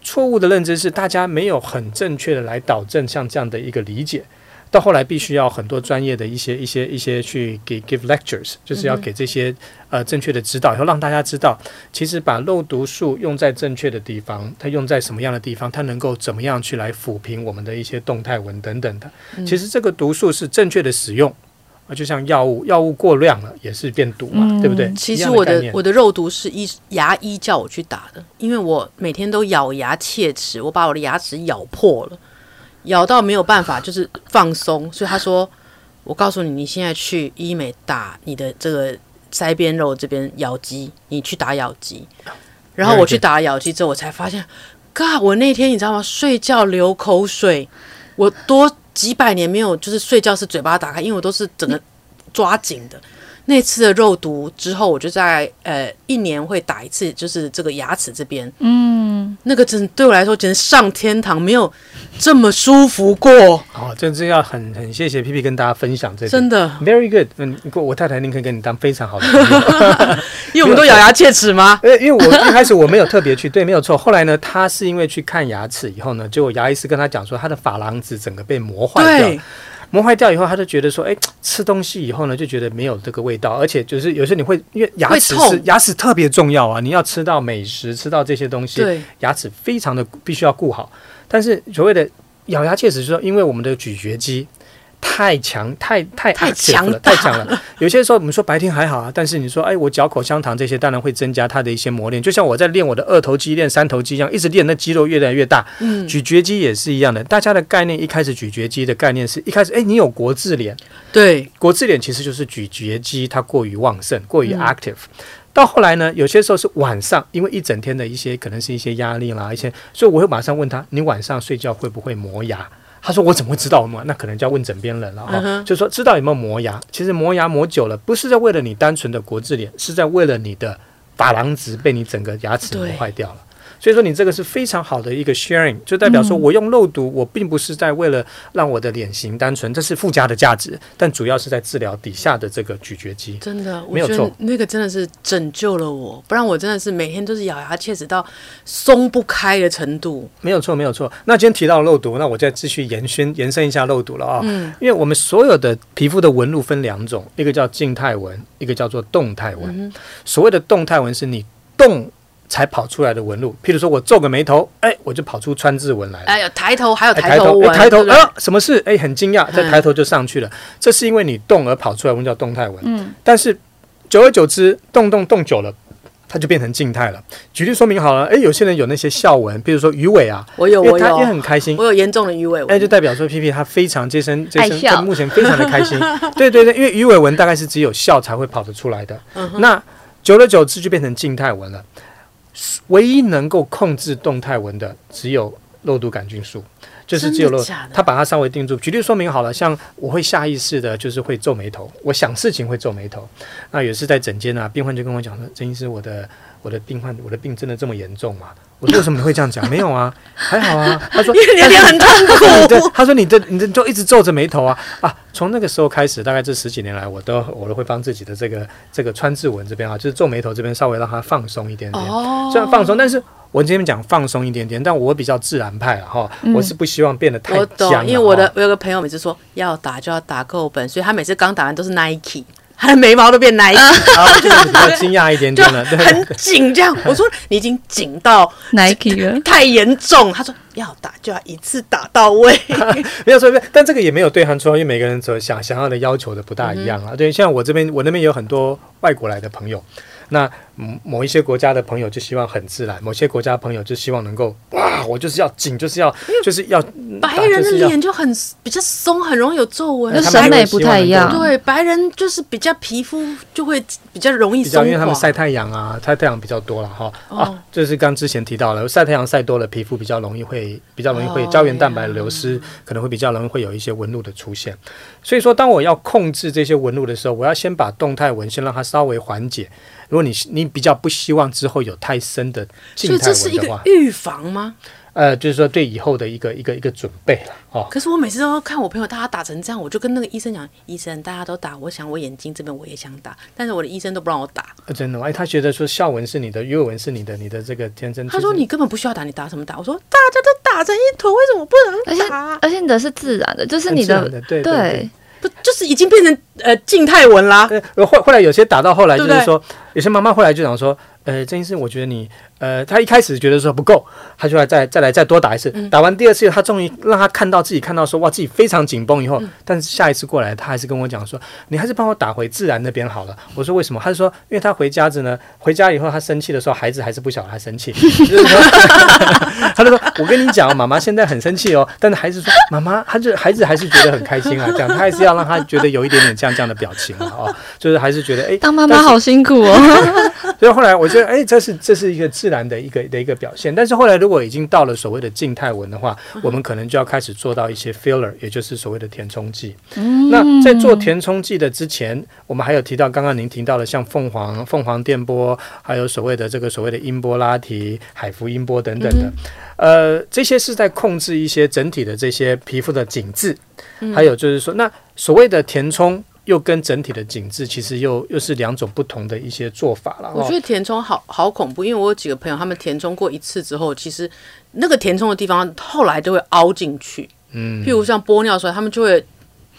错误的认知是大家没有很正确的来导正像这样的一个理解，到后来必须要很多专业的一些一些一些去给 give lectures，就是要给这些呃正确的指导，以后让大家知道，其实把肉毒素用在正确的地方，它用在什么样的地方，它能够怎么样去来抚平我们的一些动态纹等等的。其实这个毒素是正确的使用。就像药物，药物过量了也是变毒嘛，嗯、对不对？
其实我的，的我的肉毒是医牙医叫我去打的，因为我每天都咬牙切齿，我把我的牙齿咬破了，咬到没有办法就是放松，所以他说：“我告诉你，你现在去医美打你的这个腮边肉这边咬肌，你去打咬肌。”然后我去打咬肌之后，我才发现，，God，，我那天你知道吗？睡觉流口水，我多。几百年没有，就是睡觉是嘴巴打开，因为我都是整个抓紧的。那次的肉毒之后，我就在呃一年会打一次，就是这个牙齿这边。嗯，那个真对我来说简直上天堂，没有这么舒服过。
哦，真是要很很谢谢皮皮跟大家分享这个，
真的
very good。嗯，我太太宁可跟你当非常好的朋友，[LAUGHS]
因为我们都咬牙切齿吗？
呃，因为我一开始我没有特别去，对，没有错。后来呢，他是因为去看牙齿以后呢，结果牙医师跟他讲说，他的珐琅质整个被磨坏掉。磨坏掉以后，他就觉得说，哎，吃东西以后呢，就觉得没有这个味道，而且就是有时候你会因为牙齿是牙齿特别重要啊，你要吃到美食，吃到这些东西，牙齿非常的必须要顾好。但是所谓的咬牙切齿，就是说因为我们的咀嚼肌。太强，太太太强了，太强了。有些时候我们说白天还好啊，但是你说，哎，我嚼口香糖这些，当然会增加它的一些磨练。就像我在练我的二头肌、练三头肌一样，一直练，那肌肉越来越大。嗯，咀嚼肌也是一样的。大家的概念一开始咀嚼肌的概念是一开始，哎，你有国字脸，对，国字脸其实就是咀嚼肌它过于旺盛，过于 active。嗯，到后来呢，有些时候是晚上，因为一整天的一些可能是一些压力啦，一些，所以我会马上问他，你晚上睡觉会不会磨牙？他说我怎么会知道嘛？那可能就要问枕边人了哈。就说知道有没有磨牙？其实磨牙磨久了，不是在为了你单纯的国字脸，是在为了你的珐琅质被你整个牙齿磨坏掉了。所以说你这个是非常好的一个 sharing，就代表说我用肉毒，我并不是在为了让我的脸型单纯，这是附加的价值，但主要是在治疗底下的这个咀嚼肌。
真的，没有错，那个真的是拯救了我，不然我真的是每天都是咬牙切齿到松不开的程度。
没有错，没有错。那今天提到肉毒，那我再继续延伸延伸一下肉毒了啊、哦，嗯，因为我们所有的皮肤的纹路分两种，一个叫静态纹，一个叫做动态纹。嗯、所谓的动态纹是你动。才跑出来的纹路，譬如说我皱个眉头，哎，我就跑出川字纹来了。
哎呀，抬头还有抬头纹，
抬头啊，什么事？哎，很惊讶，再抬头就上去了。嗯、这是因为你动而跑出来纹叫动态纹。嗯，但是久而久之，动动动久了，它就变成静态了。举例说明好了，哎，有些人有那些笑纹，比如说鱼尾啊，
我有，我有，
也很开心，
我有严重的鱼尾纹，
哎，就代表说 P P 他非常这身这身目前非常的开心。[LAUGHS] 对对对，因为鱼尾纹大概是只有笑才会跑得出来的。嗯、哼那久而久之就变成静态纹了。唯一能够控制动态纹的，只有肉毒杆菌素，就是只有肉，他把它稍微定住。举例说明好了，像我会下意识的，就是会皱眉头，我想事情会皱眉头。那有时在诊间啊，病患就跟我讲说：“曾医师，我的我的病患，我的病真的这么严重吗？”我说：“为什么你会这样讲？没有啊，还好啊。[LAUGHS] ”他说：“
因为你脸很痛苦。[LAUGHS] ”
对，他说：“你的你的就一直皱着眉头啊啊！”从那个时候开始，大概这十几年来，我都我都会帮自己的这个这个川字纹这边啊，就是皱眉头这边稍微让它放松一点点。哦，虽然放松，但是我今天讲放松一点点，但我比较自然派哈，嗯、我是不希望变得太僵。我懂，
因为我的我有个朋友每次说要打就要打够本，所以他每次刚打完都是 Nike。他的眉毛都变 Nike，
然后就是比较惊讶一点点了，
很紧这样。[LAUGHS] 我说你已经紧到
Nike 了，
太严重。他说要打就要一次打到位，[LAUGHS]
没有错，但这个也没有对号错，因为每个人所想想要的要求的不大一样啊。嗯、对，像我这边，我那边有很多外国来的朋友。那某一些国家的朋友就希望很自然，某些国家的朋友就希望能够哇，我就是要紧，就是要就是要。
白人的脸就很比较松，很容易有皱纹，
审美不太一样。
对，白人就是比较皮肤就会比较容易松垮，
因为他们晒太阳啊，晒太阳比较多了哈。哦、啊，就是刚之前提到了，晒太阳晒多了，皮肤比较容易会比较容易会胶原蛋白流失，哦、可能会比较容易会有一些纹路的出现。所以说，当我要控制这些纹路的时候，我要先把动态纹先让它稍微缓解。如果你你比较不希望之后有太深的静态纹的话，所以这是一个
预防吗？
呃，就是说对以后的一个一个一个准备了哦。
可是我每次都看我朋友大家打成这样，我就跟那个医生讲，医生大家都打，我想我眼睛这边我也想打，但是我的医生都不让我打。
呃、真的吗？哎，他觉得说笑纹是你的，鱼尾纹是你的，你的这个天生。
他说你根本不需要打，你打什么打？我说大家都打成一坨，为什么不能打？
而且而且你的是自然的，就是你的，的对对。对
不就是已经变成呃静态纹啦？
呃，后后来有些打到后来就是说，对对有些妈妈后来就讲说，呃，曾医师，我觉得你。呃，他一开始觉得说不够，他就来再再来再多打一次。嗯、打完第二次，他终于让他看到自己看到说哇，自己非常紧绷以后，嗯、但是下一次过来，他还是跟我讲说，你还是帮我打回自然那边好了。我说为什么？他就说，因为他回家子呢，回家以后他生气的时候，孩子还是不晓得他生气。[LAUGHS] [LAUGHS] 他就说，我跟你讲，妈妈现在很生气哦，但是孩子说，妈妈，他就孩子还是觉得很开心啊，这样他还是要让他觉得有一点点这样这样的表情啊，哦，就是还是觉得哎，
当妈妈好辛苦哦。[LAUGHS]
所以后来我觉得，哎，这是这是一个自然的一个的一个表现。但是后来如果已经到了所谓的静态纹的话，我们可能就要开始做到一些 filler，也就是所谓的填充剂。嗯、那在做填充剂的之前，我们还有提到刚刚您提到的像凤凰凤凰电波，还有所谓的这个所谓的音波拉提、海芙音波等等的。嗯、呃，这些是在控制一些整体的这些皮肤的紧致。还有就是说，那所谓的填充。又跟整体的紧致其实又又是两种不同的一些做法了。
我觉得填充好好恐怖，因为我有几个朋友，他们填充过一次之后，其实那个填充的地方后来都会凹进去。嗯，譬如像玻尿酸，他们就会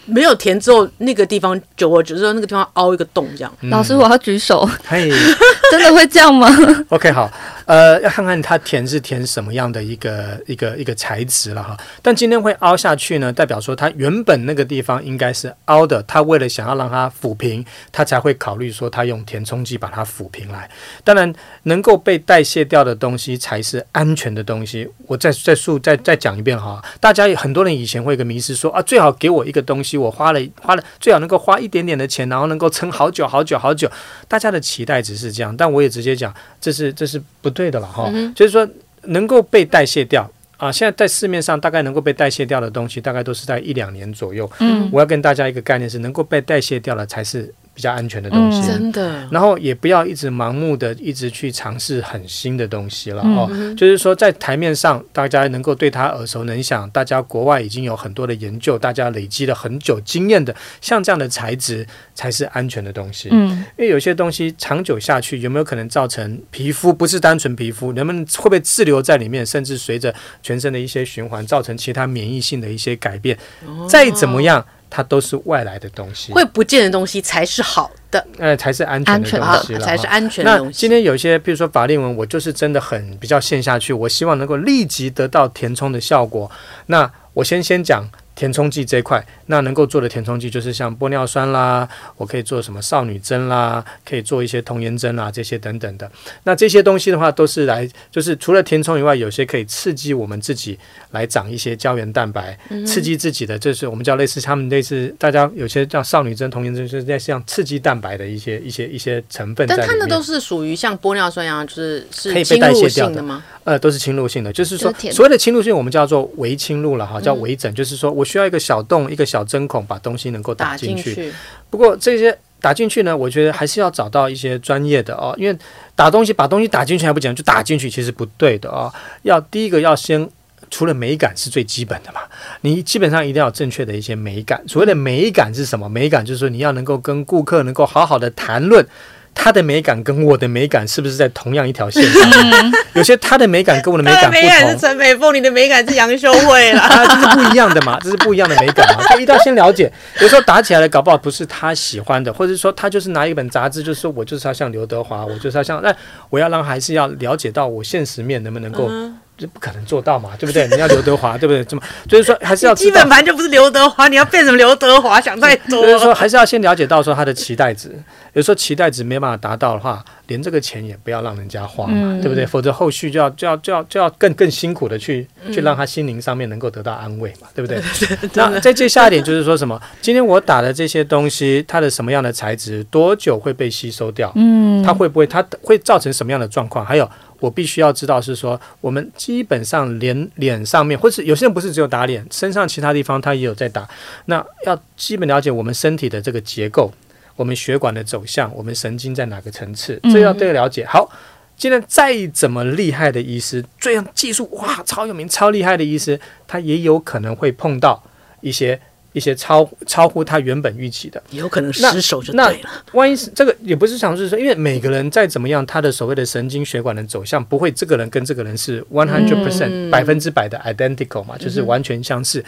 没有填之后，那个地方久而久之后，那个地方凹一个洞这样。
嗯、老师，我要举手。嘿，[LAUGHS] 真的会这样吗
？OK，好。呃，要看看它填是填什么样的一个一个一个材质了哈。但今天会凹下去呢，代表说它原本那个地方应该是凹的，它为了想要让它抚平，它才会考虑说它用填充剂把它抚平来。当然，能够被代谢掉的东西才是安全的东西。我再再述再再讲一遍哈，大家很多人以前会有个迷思说啊，最好给我一个东西，我花了花了最好能够花一点点的钱，然后能够撑好久好久好久。大家的期待只是这样，但我也直接讲，这是这是不。对的了哈，就是说能够被代谢掉啊，现在在市面上大概能够被代谢掉的东西，大概都是在一两年左右。
嗯，
我要跟大家一个概念是，能够被代谢掉了才是。比较安全的东西，
嗯、
真的。
然后也不要一直盲目的一直去尝试很新的东西了、
嗯、
哦。就是说，在台面上，大家能够对它耳熟能详，大家国外已经有很多的研究，大家累积了很久经验的，像这样的材质才是安全的东西。
嗯，
因为有些东西长久下去，有没有可能造成皮肤不是单纯皮肤，能不能会不会滞留在里面，甚至随着全身的一些循环，造成其他免疫性的一些改变？
哦、
再怎么样。它都是外来的东西，
会不见的东西才是好的，
呃，才是安全的东西了，
才是安全的东西。
那今天有些，比如说法令纹，我就是真的很比较陷下去，我希望能够立即得到填充的效果。那我先先讲。填充剂这一块，那能够做的填充剂就是像玻尿酸啦，我可以做什么少女针啦，可以做一些童颜针啦，这些等等的。那这些东西的话，都是来就是除了填充以外，有些可以刺激我们自己来长一些胶原蛋白，嗯、刺激自己的，就是我们叫类似他们类似大家有些叫少女针、童颜针，就是在像刺激蛋白的一些一些一些成分。
但它的都是属于像玻尿酸一样，就是是
可以被代谢掉
的吗？
呃，都是侵入性的，就是说所谓的侵入性，我们叫做微侵入了哈，叫微整，嗯、就是说我需要一个小洞、一个小针孔，把东西能够打进去。去不过这些打进去呢，我觉得还是要找到一些专业的哦，因为打东西把东西打进去还不讲，就打进去其实不对的哦。要第一个要先，除了美感是最基本的嘛，你基本上一定要有正确的一些美感。所谓的美感是什么？美感就是说你要能够跟顾客能够好好的谈论。他的美感跟我的美感是不是在同样一条线上？有些他的美感跟我的美感不同。
美感是陈美凤，你的美感是杨秀慧啦。[LAUGHS]
啊，这是不一样的嘛，这是不一样的美感嘛，所以一定要先了解。有时候打起来了，搞不好不是他喜欢的，或者说他就是拿一本杂志，就是说我就是要像刘德华，我就是要像那我要让还是要了解到我现实面能不能够。嗯这不可能做到嘛，对不对？你要刘德华，对不对？这么就是说，还是要基
本盘就不是刘德华，你要变成刘德华，想太多。
就是说，还是要先了解到说他的期待值。有时候期待值没办法达到的话，连这个钱也不要让人家花嘛，嗯、对不对？否则后续就要就要就要就要更更辛苦的去去让他心灵上面能够得到安慰嘛，对不对？嗯、那再接下一点就是说什么？今天我打的这些东西，它的什么样的材质，多久会被吸收掉？嗯，它会不会它会造成什么样的状况？还有。我必须要知道是说，我们基本上连脸上面，或是有些人不是只有打脸，身上其他地方他也有在打。那要基本了解我们身体的这个结构，我们血管的走向，我们神经在哪个层次，这要对了解。好，今天再怎么厉害的医师，这样技术哇超有名、超厉害的医师，他也有可能会碰到一些。一些超超乎他原本预期的，
有可能失手就对了。
万一是这个也不是尝试说，因为每个人再怎么样，他的所谓的神经血管的走向不会，这个人跟这个人是 one hundred percent 百分之百的 identical 嘛，就是完全相似。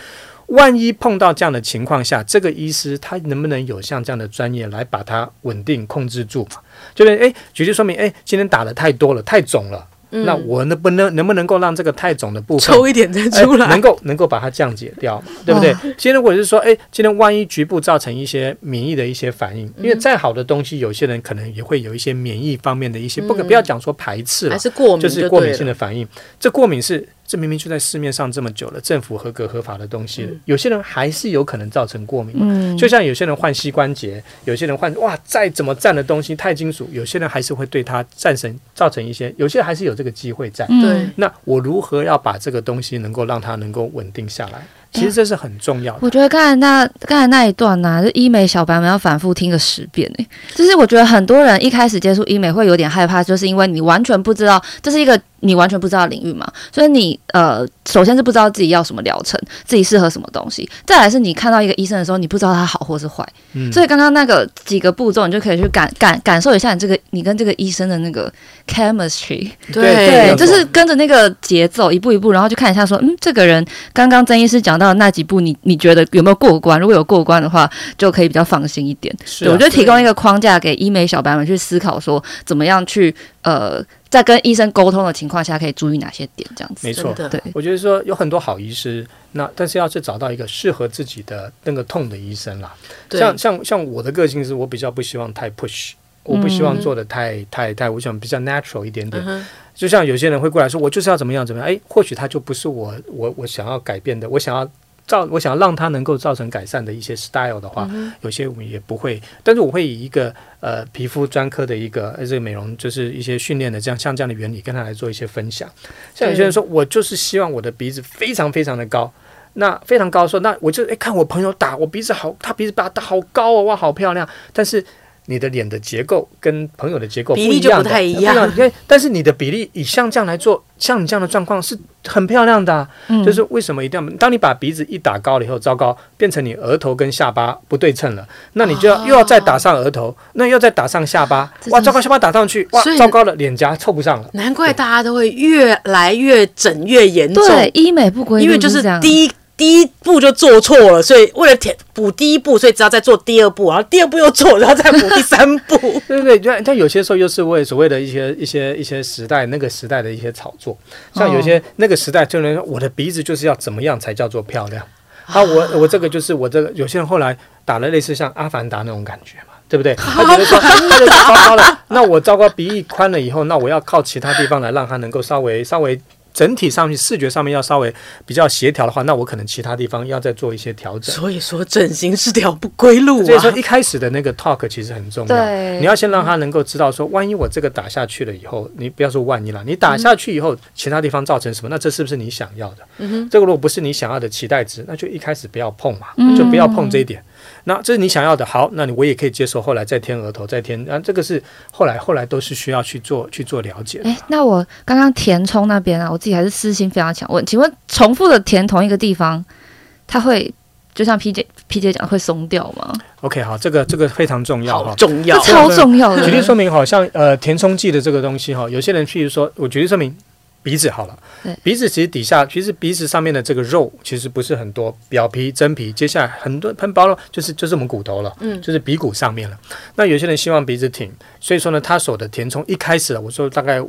万一碰到这样的情况下，这个医师他能不能有像这样的专业来把它稳定控制住嘛？就是诶，举例说明，诶，今天打的太多了，太肿了。那我能不能能不能够让这个太肿的部分
抽一点再出来，
能够能够把它降解掉，对不对？今天如果是说，哎，今天万一局部造成一些免疫的一些反应，因为再好的东西，有些人可能也会有一些免疫方面的一些，不可不要讲说排斥了，
还是过敏，
就是过敏性的反应。这过敏是。这明明就在市面上这么久了，政府合格合法的东西，嗯、有些人还是有可能造成过敏。嗯，就像有些人换膝关节，有些人换哇，再怎么站的东西钛金属，有些人还是会对他战神造成一些，有些人还是有这个机会在。对、嗯，那我如何要把这个东西能够让它能够稳定下来？其实这是很重要的。
我觉得刚才那刚才那一段呢、啊，就医美小白们要反复听个十遍诶。就是我觉得很多人一开始接触医美会有点害怕，就是因为你完全不知道这是一个。你完全不知道领域嘛，所以你呃，首先是不知道自己要什么疗程，自己适合什么东西。再来是你看到一个医生的时候，你不知道他好或是坏。嗯，所以刚刚那个几个步骤，你就可以去感感感受一下你这个你跟这个医生的那个 chemistry。对对，就是跟着那个节奏一步一步，然后就看一下说，嗯，这个人刚刚曾医师讲到的那几步，你你觉得有没有过关？如果有过关的话，就可以比较放心一点。是我就提供一个框架给医美小白们去思考，说怎么样去呃。在跟医生沟通的情况下，可以注意哪些点？这样子，
没错。
对，
我觉得说有很多好医师，那但是要去找到一个适合自己的那个痛的医生啦。像像像我的个性是我比较不希望太 push，我不希望做的太、嗯、太太，我想比较 natural 一点点。嗯、就像有些人会过来说，我就是要怎么样怎么样，哎，或许他就不是我我我想要改变的，我想要造，我想让它能够造成改善的一些 style 的话，嗯、有些我们也不会，但是我会以一个呃皮肤专科的一个呃这个美容就是一些训练的这样像这样的原理跟他来做一些分享。像有些人说，我就是希望我的鼻子非常非常的高，那非常高说，那我就哎看我朋友打我鼻子好，他鼻子打打好高哦，哇好漂亮，但是。你的脸的结构跟朋友的结构不一样的，
比例就不太一样。
因为但是你的比例以像这样来做，像你这样的状况是很漂亮的啊。嗯。就是为什么一定要？当你把鼻子一打高了以后，糟糕，变成你额头跟下巴不对称了，那你就要又要再打上额头，那又再打上下巴，哇，糟糕，下巴打上去，哇，糟糕了，脸颊凑不上了。
难怪大家都会越来越整越严重。
对，医美不归，
因为就是第一。第一步就做错了，所以为了填补第一步，所以只要再做第二步，然后第二步又错，然后再补第三步。[LAUGHS]
对对对，但有些时候又是为所谓的一些一些一些时代那个时代的一些炒作，像有些那个时代就能说我的鼻子就是要怎么样才叫做漂亮啊？我我这个就是我这个有些人后来打了类似像阿凡达那种感觉嘛，对不对？[LAUGHS] 他觉得说他就糟糕了，那我糟糕鼻翼宽了以后，那我要靠其他地方来让它能够稍微稍微。整体上去视觉上面要稍微比较协调的话，那我可能其他地方要再做一些调整。
所以说整形是条不归路啊。
所以说一开始的那个 talk 其实很重要，你要先让他能够知道说，万一我这个打下去了以后，你不要说万一了，你打下去以后，其他地方造成什么，那这是不是你想要的？嗯哼，这个如果不是你想要的期待值，那就一开始不要碰嘛，就不要碰这一点。那这是你想要的，好，那你我也可以接受。后来再添额头，再添，啊，这个是后来后来都是需要去做去做了解。
哎，那我刚刚填充那边啊，我自己还是私心非常强。问，请问重复的填同一个地方，它会就像 P J P J 讲会松掉吗
？OK，好，这个这个非常重要哈，
重要，
超重要的。
举例说明，好像呃填充剂的这个东西哈，有些人譬如说我举例说明。鼻子好了，鼻子其实底下，其实鼻子上面的这个肉其实不是很多，表皮、真皮，接下来很多喷包了，就是就是我们骨头了，嗯，就是鼻骨上面了。那有些人希望鼻子挺，所以说呢，他手的填充一开始，我说大概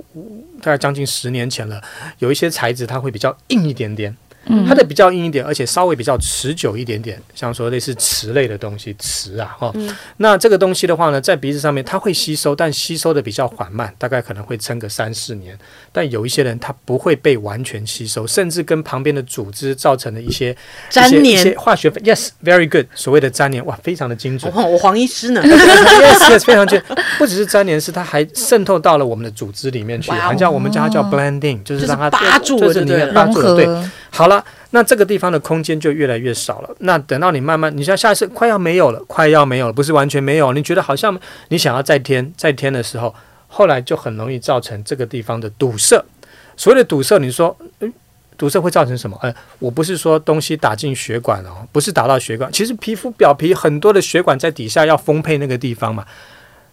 大概将近十年前了，有一些材质它会比较硬一点点。它的比较硬一点，而且稍微比较持久一点点，像说类似瓷类的东西，瓷啊，哈、嗯。那这个东西的话呢，在鼻子上面它会吸收，但吸收的比较缓慢，大概可能会撑个三四年。但有一些人他不会被完全吸收，甚至跟旁边的组织造成了一些
粘连、
一些化学。Yes，very good。所谓的粘连，哇，非常的精准。
我 [LAUGHS] 黄医师呢？[LAUGHS]
Yes，yes，非常精准。不只是粘连，是它还渗透到了我们的组织里面去，好像我们叫它叫 blending，就是让它
扒住了，
就是里面住对。好了，那这个地方的空间就越来越少了。那等到你慢慢，你像下一次快要没有了，快要没有了，不是完全没有。你觉得好像你想要再添再添的时候，后来就很容易造成这个地方的堵塞。所谓的堵塞，你说，堵塞会造成什么？诶，我不是说东西打进血管哦，不是打到血管。其实皮肤表皮很多的血管在底下要丰沛那个地方嘛。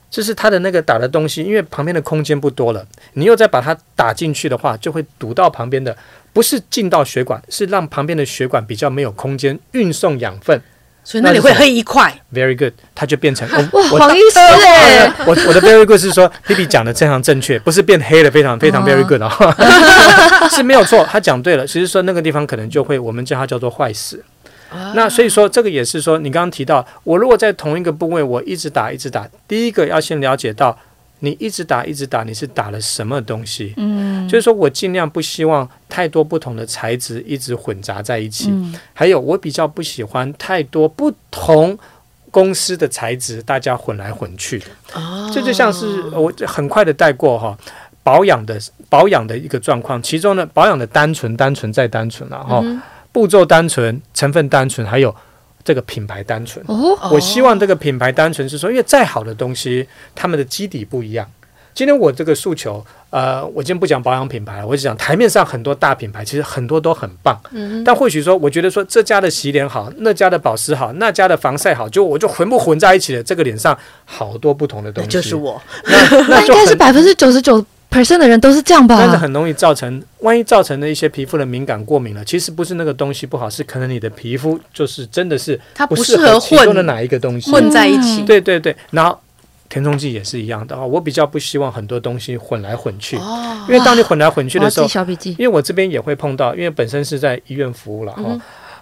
就是它的那个打的东西，因为旁边的空间不多了，你又再把它打进去的话，就会堵到旁边的，不是进到血管，是让旁边的血管比较没有空间运送养分，
所以那里会黑一块。
Very good，它就变成哇，
黄医师，
我我的 Very good 是说 Pipi 讲的非常正确，不是变黑了，非常非常 Very good 啊、哦，[LAUGHS] 是没有错，他讲对了。其实说那个地方可能就会，我们叫它叫做坏死。那所以说，这个也是说，你刚刚提到，我如果在同一个部位，我一直打，一直打，第一个要先了解到，你一直打，一直打，你是打了什么东西？嗯，就是说我尽量不希望太多不同的材质一直混杂在一起。嗯，还有我比较不喜欢太多不同公司的材质大家混来混去。哦，这就像是我很快的带过哈，保养的保养的一个状况，其中呢，保养的单纯、单纯再单纯了哈。嗯步骤单纯，成分单纯，还有这个品牌单纯。哦，我希望这个品牌单纯是说，因为再好的东西，他们的基底不一样。今天我这个诉求，呃，我今天不讲保养品牌，我只讲台面上很多大品牌，其实很多都很棒。嗯，但或许说，我觉得说这家的洗脸好，那家的保湿好，那家的防晒好，就我就全部混在一起了。这个脸上好多不同的东西，
就是我。
那那应该是百分之九十九。Percent 的人都是这样吧？
但是很容易造成，万一造成了一些皮肤的敏感过敏了，其实不是那个东西不好，是可能你的皮肤就是真的是
它不适合混
的哪一个东西
混在一起。
对对对，然后填充剂也是一样的啊。我比较不希望很多东西混来混去，哦、因为当你混来混去的时候，
小笔记，
因为我这边也会碰到，因为本身是在医院服务了哈，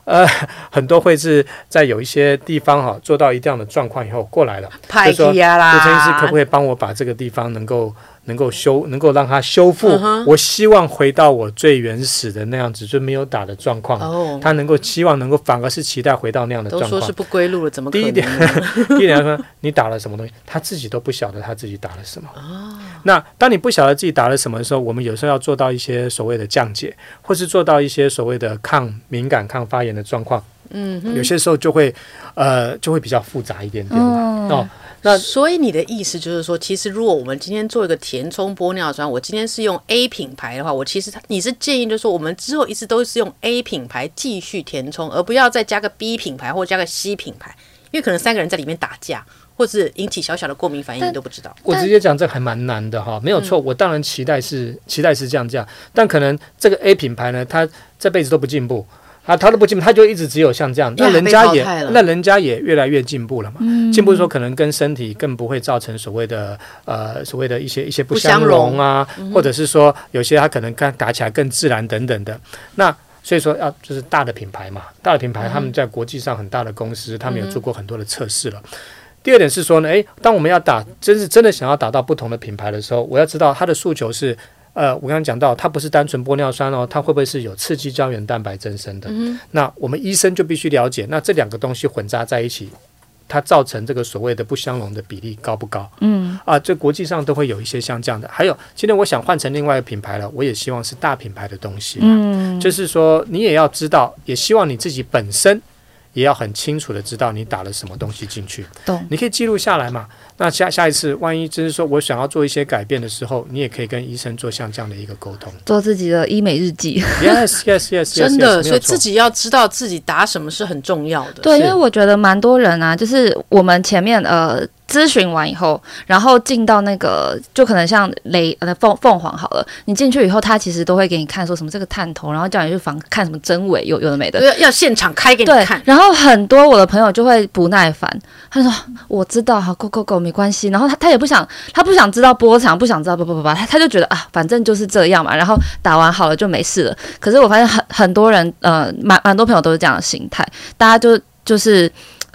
嗯、呃，[LAUGHS] 很多会是在有一些地方哈做到一定的状况以后过来了，
派呀啦，
顾陈医师可不可以帮我把这个地方能够。能够修，能够让它修复。Uh huh. 我希望回到我最原始的那样子，就没有打的状况。哦，他能够期望能够，反而是期待回到那样的状况。
都说是不归路了，怎么？
第一点，[LAUGHS] 第一点来说，你打了什么东西，他自己都不晓得他自己打了什么。哦，那当你不晓得自己打了什么的时候，我们有时候要做到一些所谓的降解，或是做到一些所谓的抗敏感、抗发炎的状况。嗯哼，有些时候就会，呃，就会比较复杂一点点哦。哦
那所以你的意思就是说，其实如果我们今天做一个填充玻尿酸，我今天是用 A 品牌的话，我其实你是建议就是说，我们之后一直都是用 A 品牌继续填充，而不要再加个 B 品牌或加个 C 品牌，因为可能三个人在里面打架，或是引起小小的过敏反应，你都不知道。
我直接讲，这还蛮难的哈，没有错。我当然期待是期待是这样这样，但可能这个 A 品牌呢，它这辈子都不进步。啊，他都不进步，他就一直只有像这样，那人家也，那人家也越来越进步了嘛。进步说可能跟身体更不会造成所谓的呃所谓的一些一些不相容啊，或者是说有些他可能看打起来更自然等等的。那所以说要就是大的品牌嘛，大的品牌他们在国际上很大的公司，他们有做过很多的测试了。第二点是说呢，诶，当我们要打真是真的想要打到不同的品牌的时候，我要知道他的诉求是。呃，我刚刚讲到，它不是单纯玻尿酸哦，它会不会是有刺激胶原蛋白增生的？嗯、那我们医生就必须了解，那这两个东西混杂在一起，它造成这个所谓的不相容的比例高不高？嗯，啊，这国际上都会有一些像这样的。还有，今天我想换成另外一个品牌了，我也希望是大品牌的东西。嗯，就是说你也要知道，也希望你自己本身也要很清楚的知道你打了什么东西进去。懂，你可以记录下来嘛。那下下一次，万一就是说我想要做一些改变的时候，你也可以跟医生做像这样的一个沟通，
做自己的医美日记。
Yes, yes, yes, yes。
真的，所以自己要知道自己打什么是很重要的。
对，因为我觉得蛮多人啊，就是我们前面呃。咨询完以后，然后进到那个，就可能像雷呃凤凤凰好了，你进去以后，他其实都会给你看说什么这个探头，然后叫你去防看什么真伪，有有的没的，
要要现场开给你看。
然后很多我的朋友就会不耐烦，他说我知道，好，够够够，没关系。然后他他也不想，他不想知道波长，不想知道不不不不，他他就觉得啊，反正就是这样嘛。然后打完好了就没事了。可是我发现很很多人呃，蛮蛮多朋友都是这样的心态，大家就就是。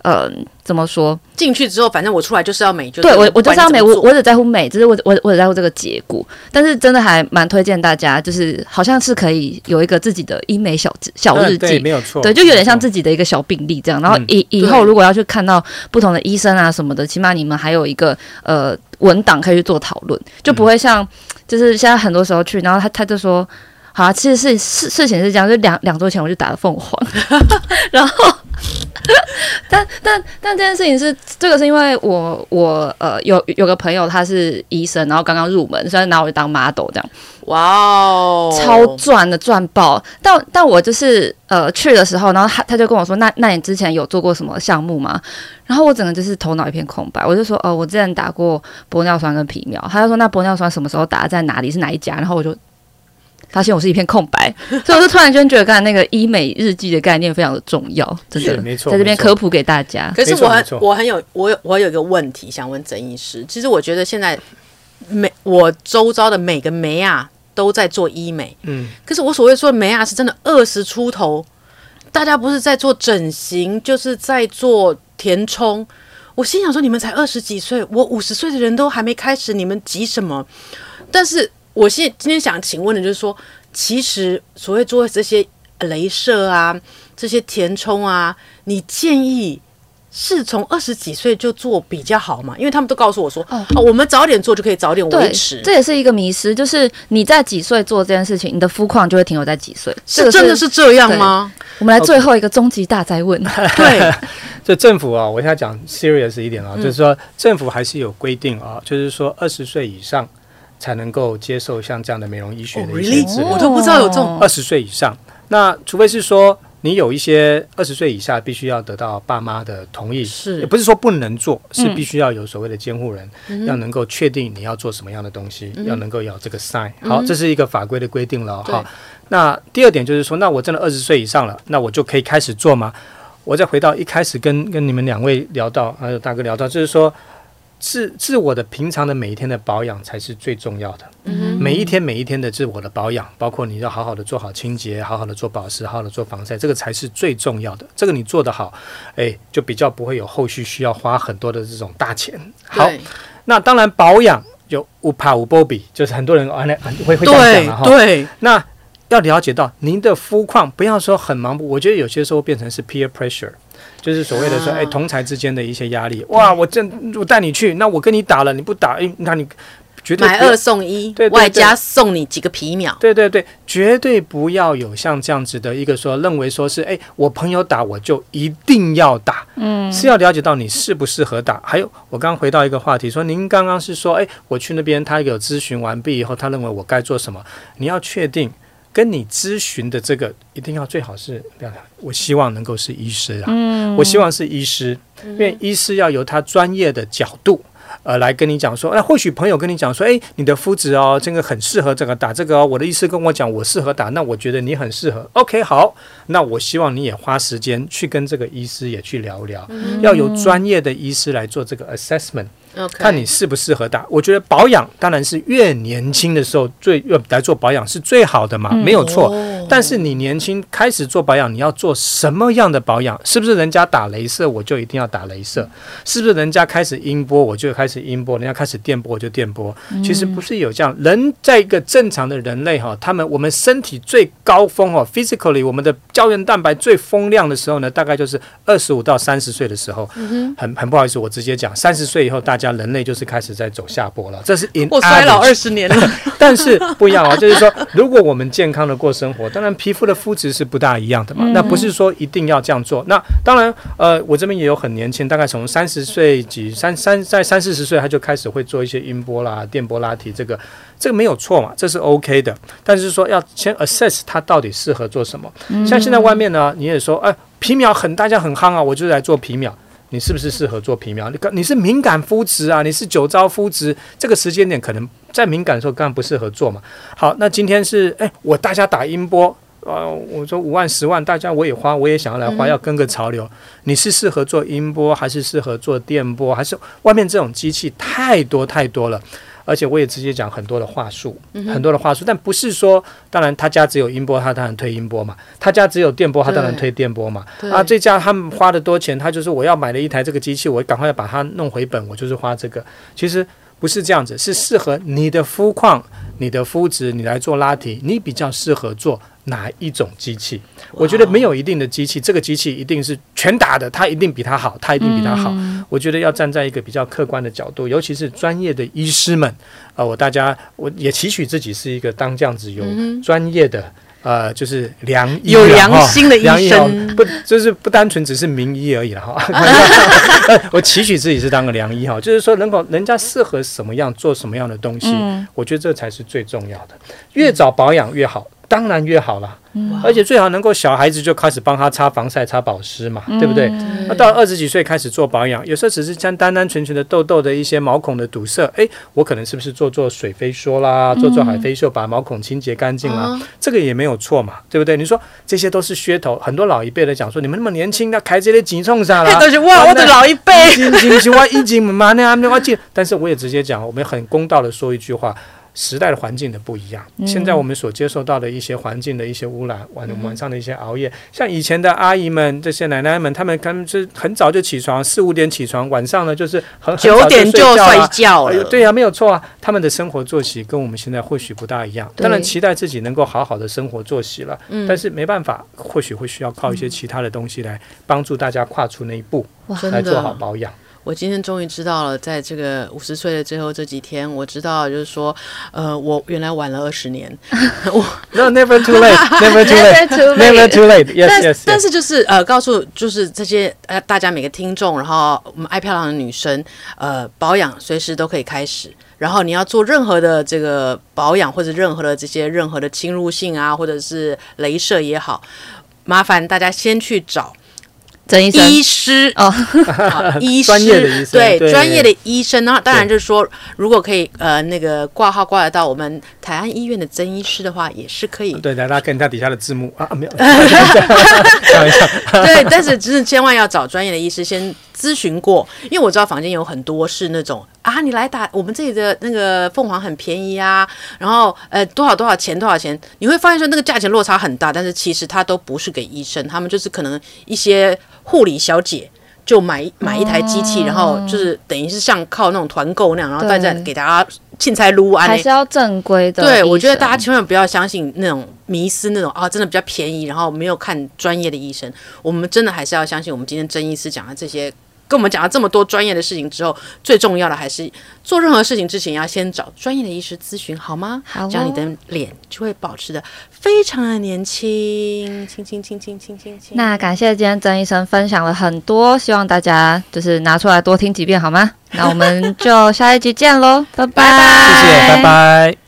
呃，怎么说？
进去之后，反正我出来就是要美，就
对我，我就是要美，我我只在乎美，只是我我我只在乎这个结果。但是真的还蛮推荐大家，就是好像是可以有一个自己的医美小小日记，
没有错，
对，就有点像自己的一个小病历这样。然后以、嗯、以后如果要去看到不同的医生啊什么的，起码你们还有一个呃文档可以去做讨论，就不会像就是现在很多时候去，然后他他就说，好啊，其实是事事情是这样，就两两周前我就打了凤凰，[LAUGHS] 然后。[LAUGHS] 但但但这件事情是这个是因为我我呃有有个朋友他是医生，然后刚刚入门，所以拿我当 model 这样，
哇哦，
超赚的赚爆！但但我就是呃去的时候，然后他他就跟我说，那那你之前有做过什么项目吗？然后我整个就是头脑一片空白，我就说哦、呃，我之前打过玻尿酸跟皮秒，他就说那玻尿酸什么时候打，在哪里是哪一家？然后我就。发现我是一片空白，所以我就突然间觉得，刚才那个医美日记的概念非常的重要，真的，没错，在这边科普给大家。
可是我很我很有我有我有一个问题想问曾医师，其实我觉得现在每我周遭的每个美亚都在做医美，嗯，可是我所谓说的美亚是真的二十出头，大家不是在做整形，就是在做填充。我心想说，你们才二十几岁，我五十岁的人都还没开始，你们急什么？但是。我现今天想请问的就是说，其实所谓做这些镭射啊，这些填充啊，你建议是从二十几岁就做比较好吗？因为他们都告诉我说，哦，哦，我们早点做就可以早点维持。
这也是一个迷失，就是你在几岁做这件事情，你的肤况就会停留在几岁。
是，是真的是这样吗？
我们来最后一个终极大灾
问。对，[LAUGHS]
就政府啊，我现在讲 serious 一点啊，嗯、就是说政府还是有规定啊，就是说二十岁以上。才能够接受像这样的美容医学的一些治疗。
Oh, really? 我都不知道有这种
二十岁以上。那除非是说你有一些二十岁以下必须要得到爸妈的同意，
是
也不是说不能做，是必须要有所谓的监护人，嗯、要能够确定你要做什么样的东西，嗯、要能够有这个 sign。好，这是一个法规的规定了。好，对那第二点就是说，那我真的二十岁以上了，那我就可以开始做吗？我再回到一开始跟跟你们两位聊到，还有大哥聊到，就是说。自自我的平常的每一天的保养才是最重要的。嗯，每一天每一天的自我的保养，包括你要好好的做好清洁，好好的做保湿，好好的做防晒，这个才是最重要的。这个你做得好，哎，就比较不会有后续需要花很多的这种大钱。好，那当然保养就无怕无波比，就是很多人啊，那会会这样讲了哈。
对，
那要了解到您的肤况，不要说很盲目，我觉得有些时候变成是 peer pressure。就是所谓的说，哎、欸，同才之间的一些压力，哇，我这我带你去，那我跟你打了，你不打，哎、欸，那你绝对
买二送一，外加送你几个皮秒，
对对对，绝对不要有像这样子的一个说，认为说是，哎、欸，我朋友打我就一定要打，嗯，是要了解到你适不适合打。还有，我刚回到一个话题，说您刚刚是说，哎、欸，我去那边，他有咨询完毕以后，他认为我该做什么，你要确定。跟你咨询的这个一定要最好是，我希望能够是医师啊，嗯、我希望是医师，因为医师要由他专业的角度，呃，来跟你讲说，哎，或许朋友跟你讲说，哎，你的肤质哦，这个很适合这个打这个哦，我的医师跟我讲我适合打，那我觉得你很适合，OK，好，那我希望你也花时间去跟这个医师也去聊聊，嗯、要有专业的医师来做这个 assessment。看你适不适合打，我觉得保养当然是越年轻的时候最要来做保养是最好的嘛，嗯、没有错。哦、但是你年轻开始做保养，你要做什么样的保养？是不是人家打镭射我就一定要打镭射？是不是人家开始音波我就开始音波？人家开始电波我就电波？嗯、其实不是有这样。人在一个正常的人类哈，他们我们身体最高峰哦，physically 我们的胶原蛋白最丰量的时候呢，大概就是二十五到三十岁的时候。嗯、很很不好意思，我直接讲，三十岁以后大家。人类就是开始在走下坡了，这是 in
我衰老二十年了，[LAUGHS]
但是不一样啊，就是说，如果我们健康的过生活，当然皮肤的肤质是不大一样的嘛。那不是说一定要这样做。那当然，呃，我这边也有很年轻，大概从三十岁几三三在三四十岁，他就开始会做一些音波啦、电波拉提，这个这个没有错嘛，这是 OK 的。但是说要先 assess 它到底适合做什么。像现在外面呢，你也说，哎，皮秒很大家很夯啊，我就来做皮秒。你是不是适合做皮秒？你你是敏感肤质啊？你是酒糟肤质？这个时间点可能在敏感的时候，当然不适合做嘛。好，那今天是哎，我大家打音波啊，我说五万十万，大家我也花，我也想要来花，要跟个潮流。你是适合做音波，还是适合做电波？还是外面这种机器太多太多了？而且我也直接讲很多的话术，很多的话术，但不是说，当然他家只有音波，他当然推音波嘛；他家只有电波，他当然推电波嘛。啊，这家他们花的多钱，他就是我要买了一台这个机器，我赶快要把它弄回本，我就是花这个。其实不是这样子，是适合你的肤况、你的肤质，你来做拉提，你比较适合做。哪一种机器？我觉得没有一定的机器，这个机器一定是全打的，它一定比它好，它一定比它好。我觉得要站在一个比较客观的角度，尤其是专业的医师们，啊，我大家我也期许自己是一个当这样子有专业的，呃，就是良医，
有良心的医生，
不就是不单纯只是名医而已了哈。[LAUGHS] 我期许自己是当个良医哈，就是说能够人家适合什么样做什么样的东西，我觉得这才是最重要的，越早保养越好。当然越好了，而且最好能够小孩子就开始帮他擦防晒、擦保湿嘛，对不对？那到二十几岁开始做保养，有时候只是将单单纯纯的痘痘的一些毛孔的堵塞，诶，我可能是不是做做水飞梭啦，做做海飞秀，把毛孔清洁干净啦，这个也没有错嘛，对不对？你说这些都是噱头，很多老一辈的讲说，你们那么年轻，要开这些几冲啥了？[LAUGHS]
都是哇，我的老一辈，
但是我也直接讲，我们很公道的说一句话。时代的环境的不一样，现在我们所接受到的一些环境的一些污染，晚晚上的一些熬夜，像以前的阿姨们、这些奶奶们，她们可能是很早就起床，四五点起床，晚上呢就是很
九点就睡觉了。
对呀，没有错啊，他们的生活作息跟我们现在或许不大一样。当然，期待自己能够好好的生活作息了，但是没办法，或许会需要靠一些其他的东西来帮助大家跨出那一步，来做好保养。
我今天终于知道了，在这个五十岁的最后这几天，我知道就是说，呃，我原来晚了二十年。[LAUGHS] 我
No, never too late, never too late, never too late. Yes, yes.
但是就是呃，告诉就是这些呃大家每个听众，然后我们爱漂亮的女生，呃，保养随时都可以开始。然后你要做任何的这个保养，或者任何的这些任何的侵入性啊，或者是镭射也好，麻烦大家先去找。
曾医生，
医师。哦，[LAUGHS] 医师，
专业的医生，
对，专业的医生。呢，当然就是说，如果可以，呃，那个挂号挂得到我们台安医院的曾医师的话，也是可以。
对，大家看一下底下的字幕。[LAUGHS] 啊，没有。[LAUGHS]
对，但是只是千万要找专业的医师先咨询过，因为我知道房间有很多是那种啊，你来打我们这里的那个凤凰很便宜啊，然后呃多少多少钱多少钱，你会发现说那个价钱落差很大，但是其实它都不是给医生，他们就是可能一些。护理小姐就买买一台机器，然后就是等于是像靠那种团购那样，然后大家给大家进菜撸啊，
还是要正规的。
对，我觉得大家千万不要相信那种迷思，那种啊，真的比较便宜，然后没有看专业的医生。我们真的还是要相信我们今天曾医师讲的这些。跟我们讲了这么多专业的事情之后，最重要的还是做任何事情之前要先找专业的医师咨询，好吗？
好，
这样你的脸就会保持的非常的年轻，轻轻轻轻轻轻轻。
那感谢今天曾医生分享了很多，希望大家就是拿出来多听几遍，好吗？那我们就下一集见喽，拜拜，
谢谢，拜拜。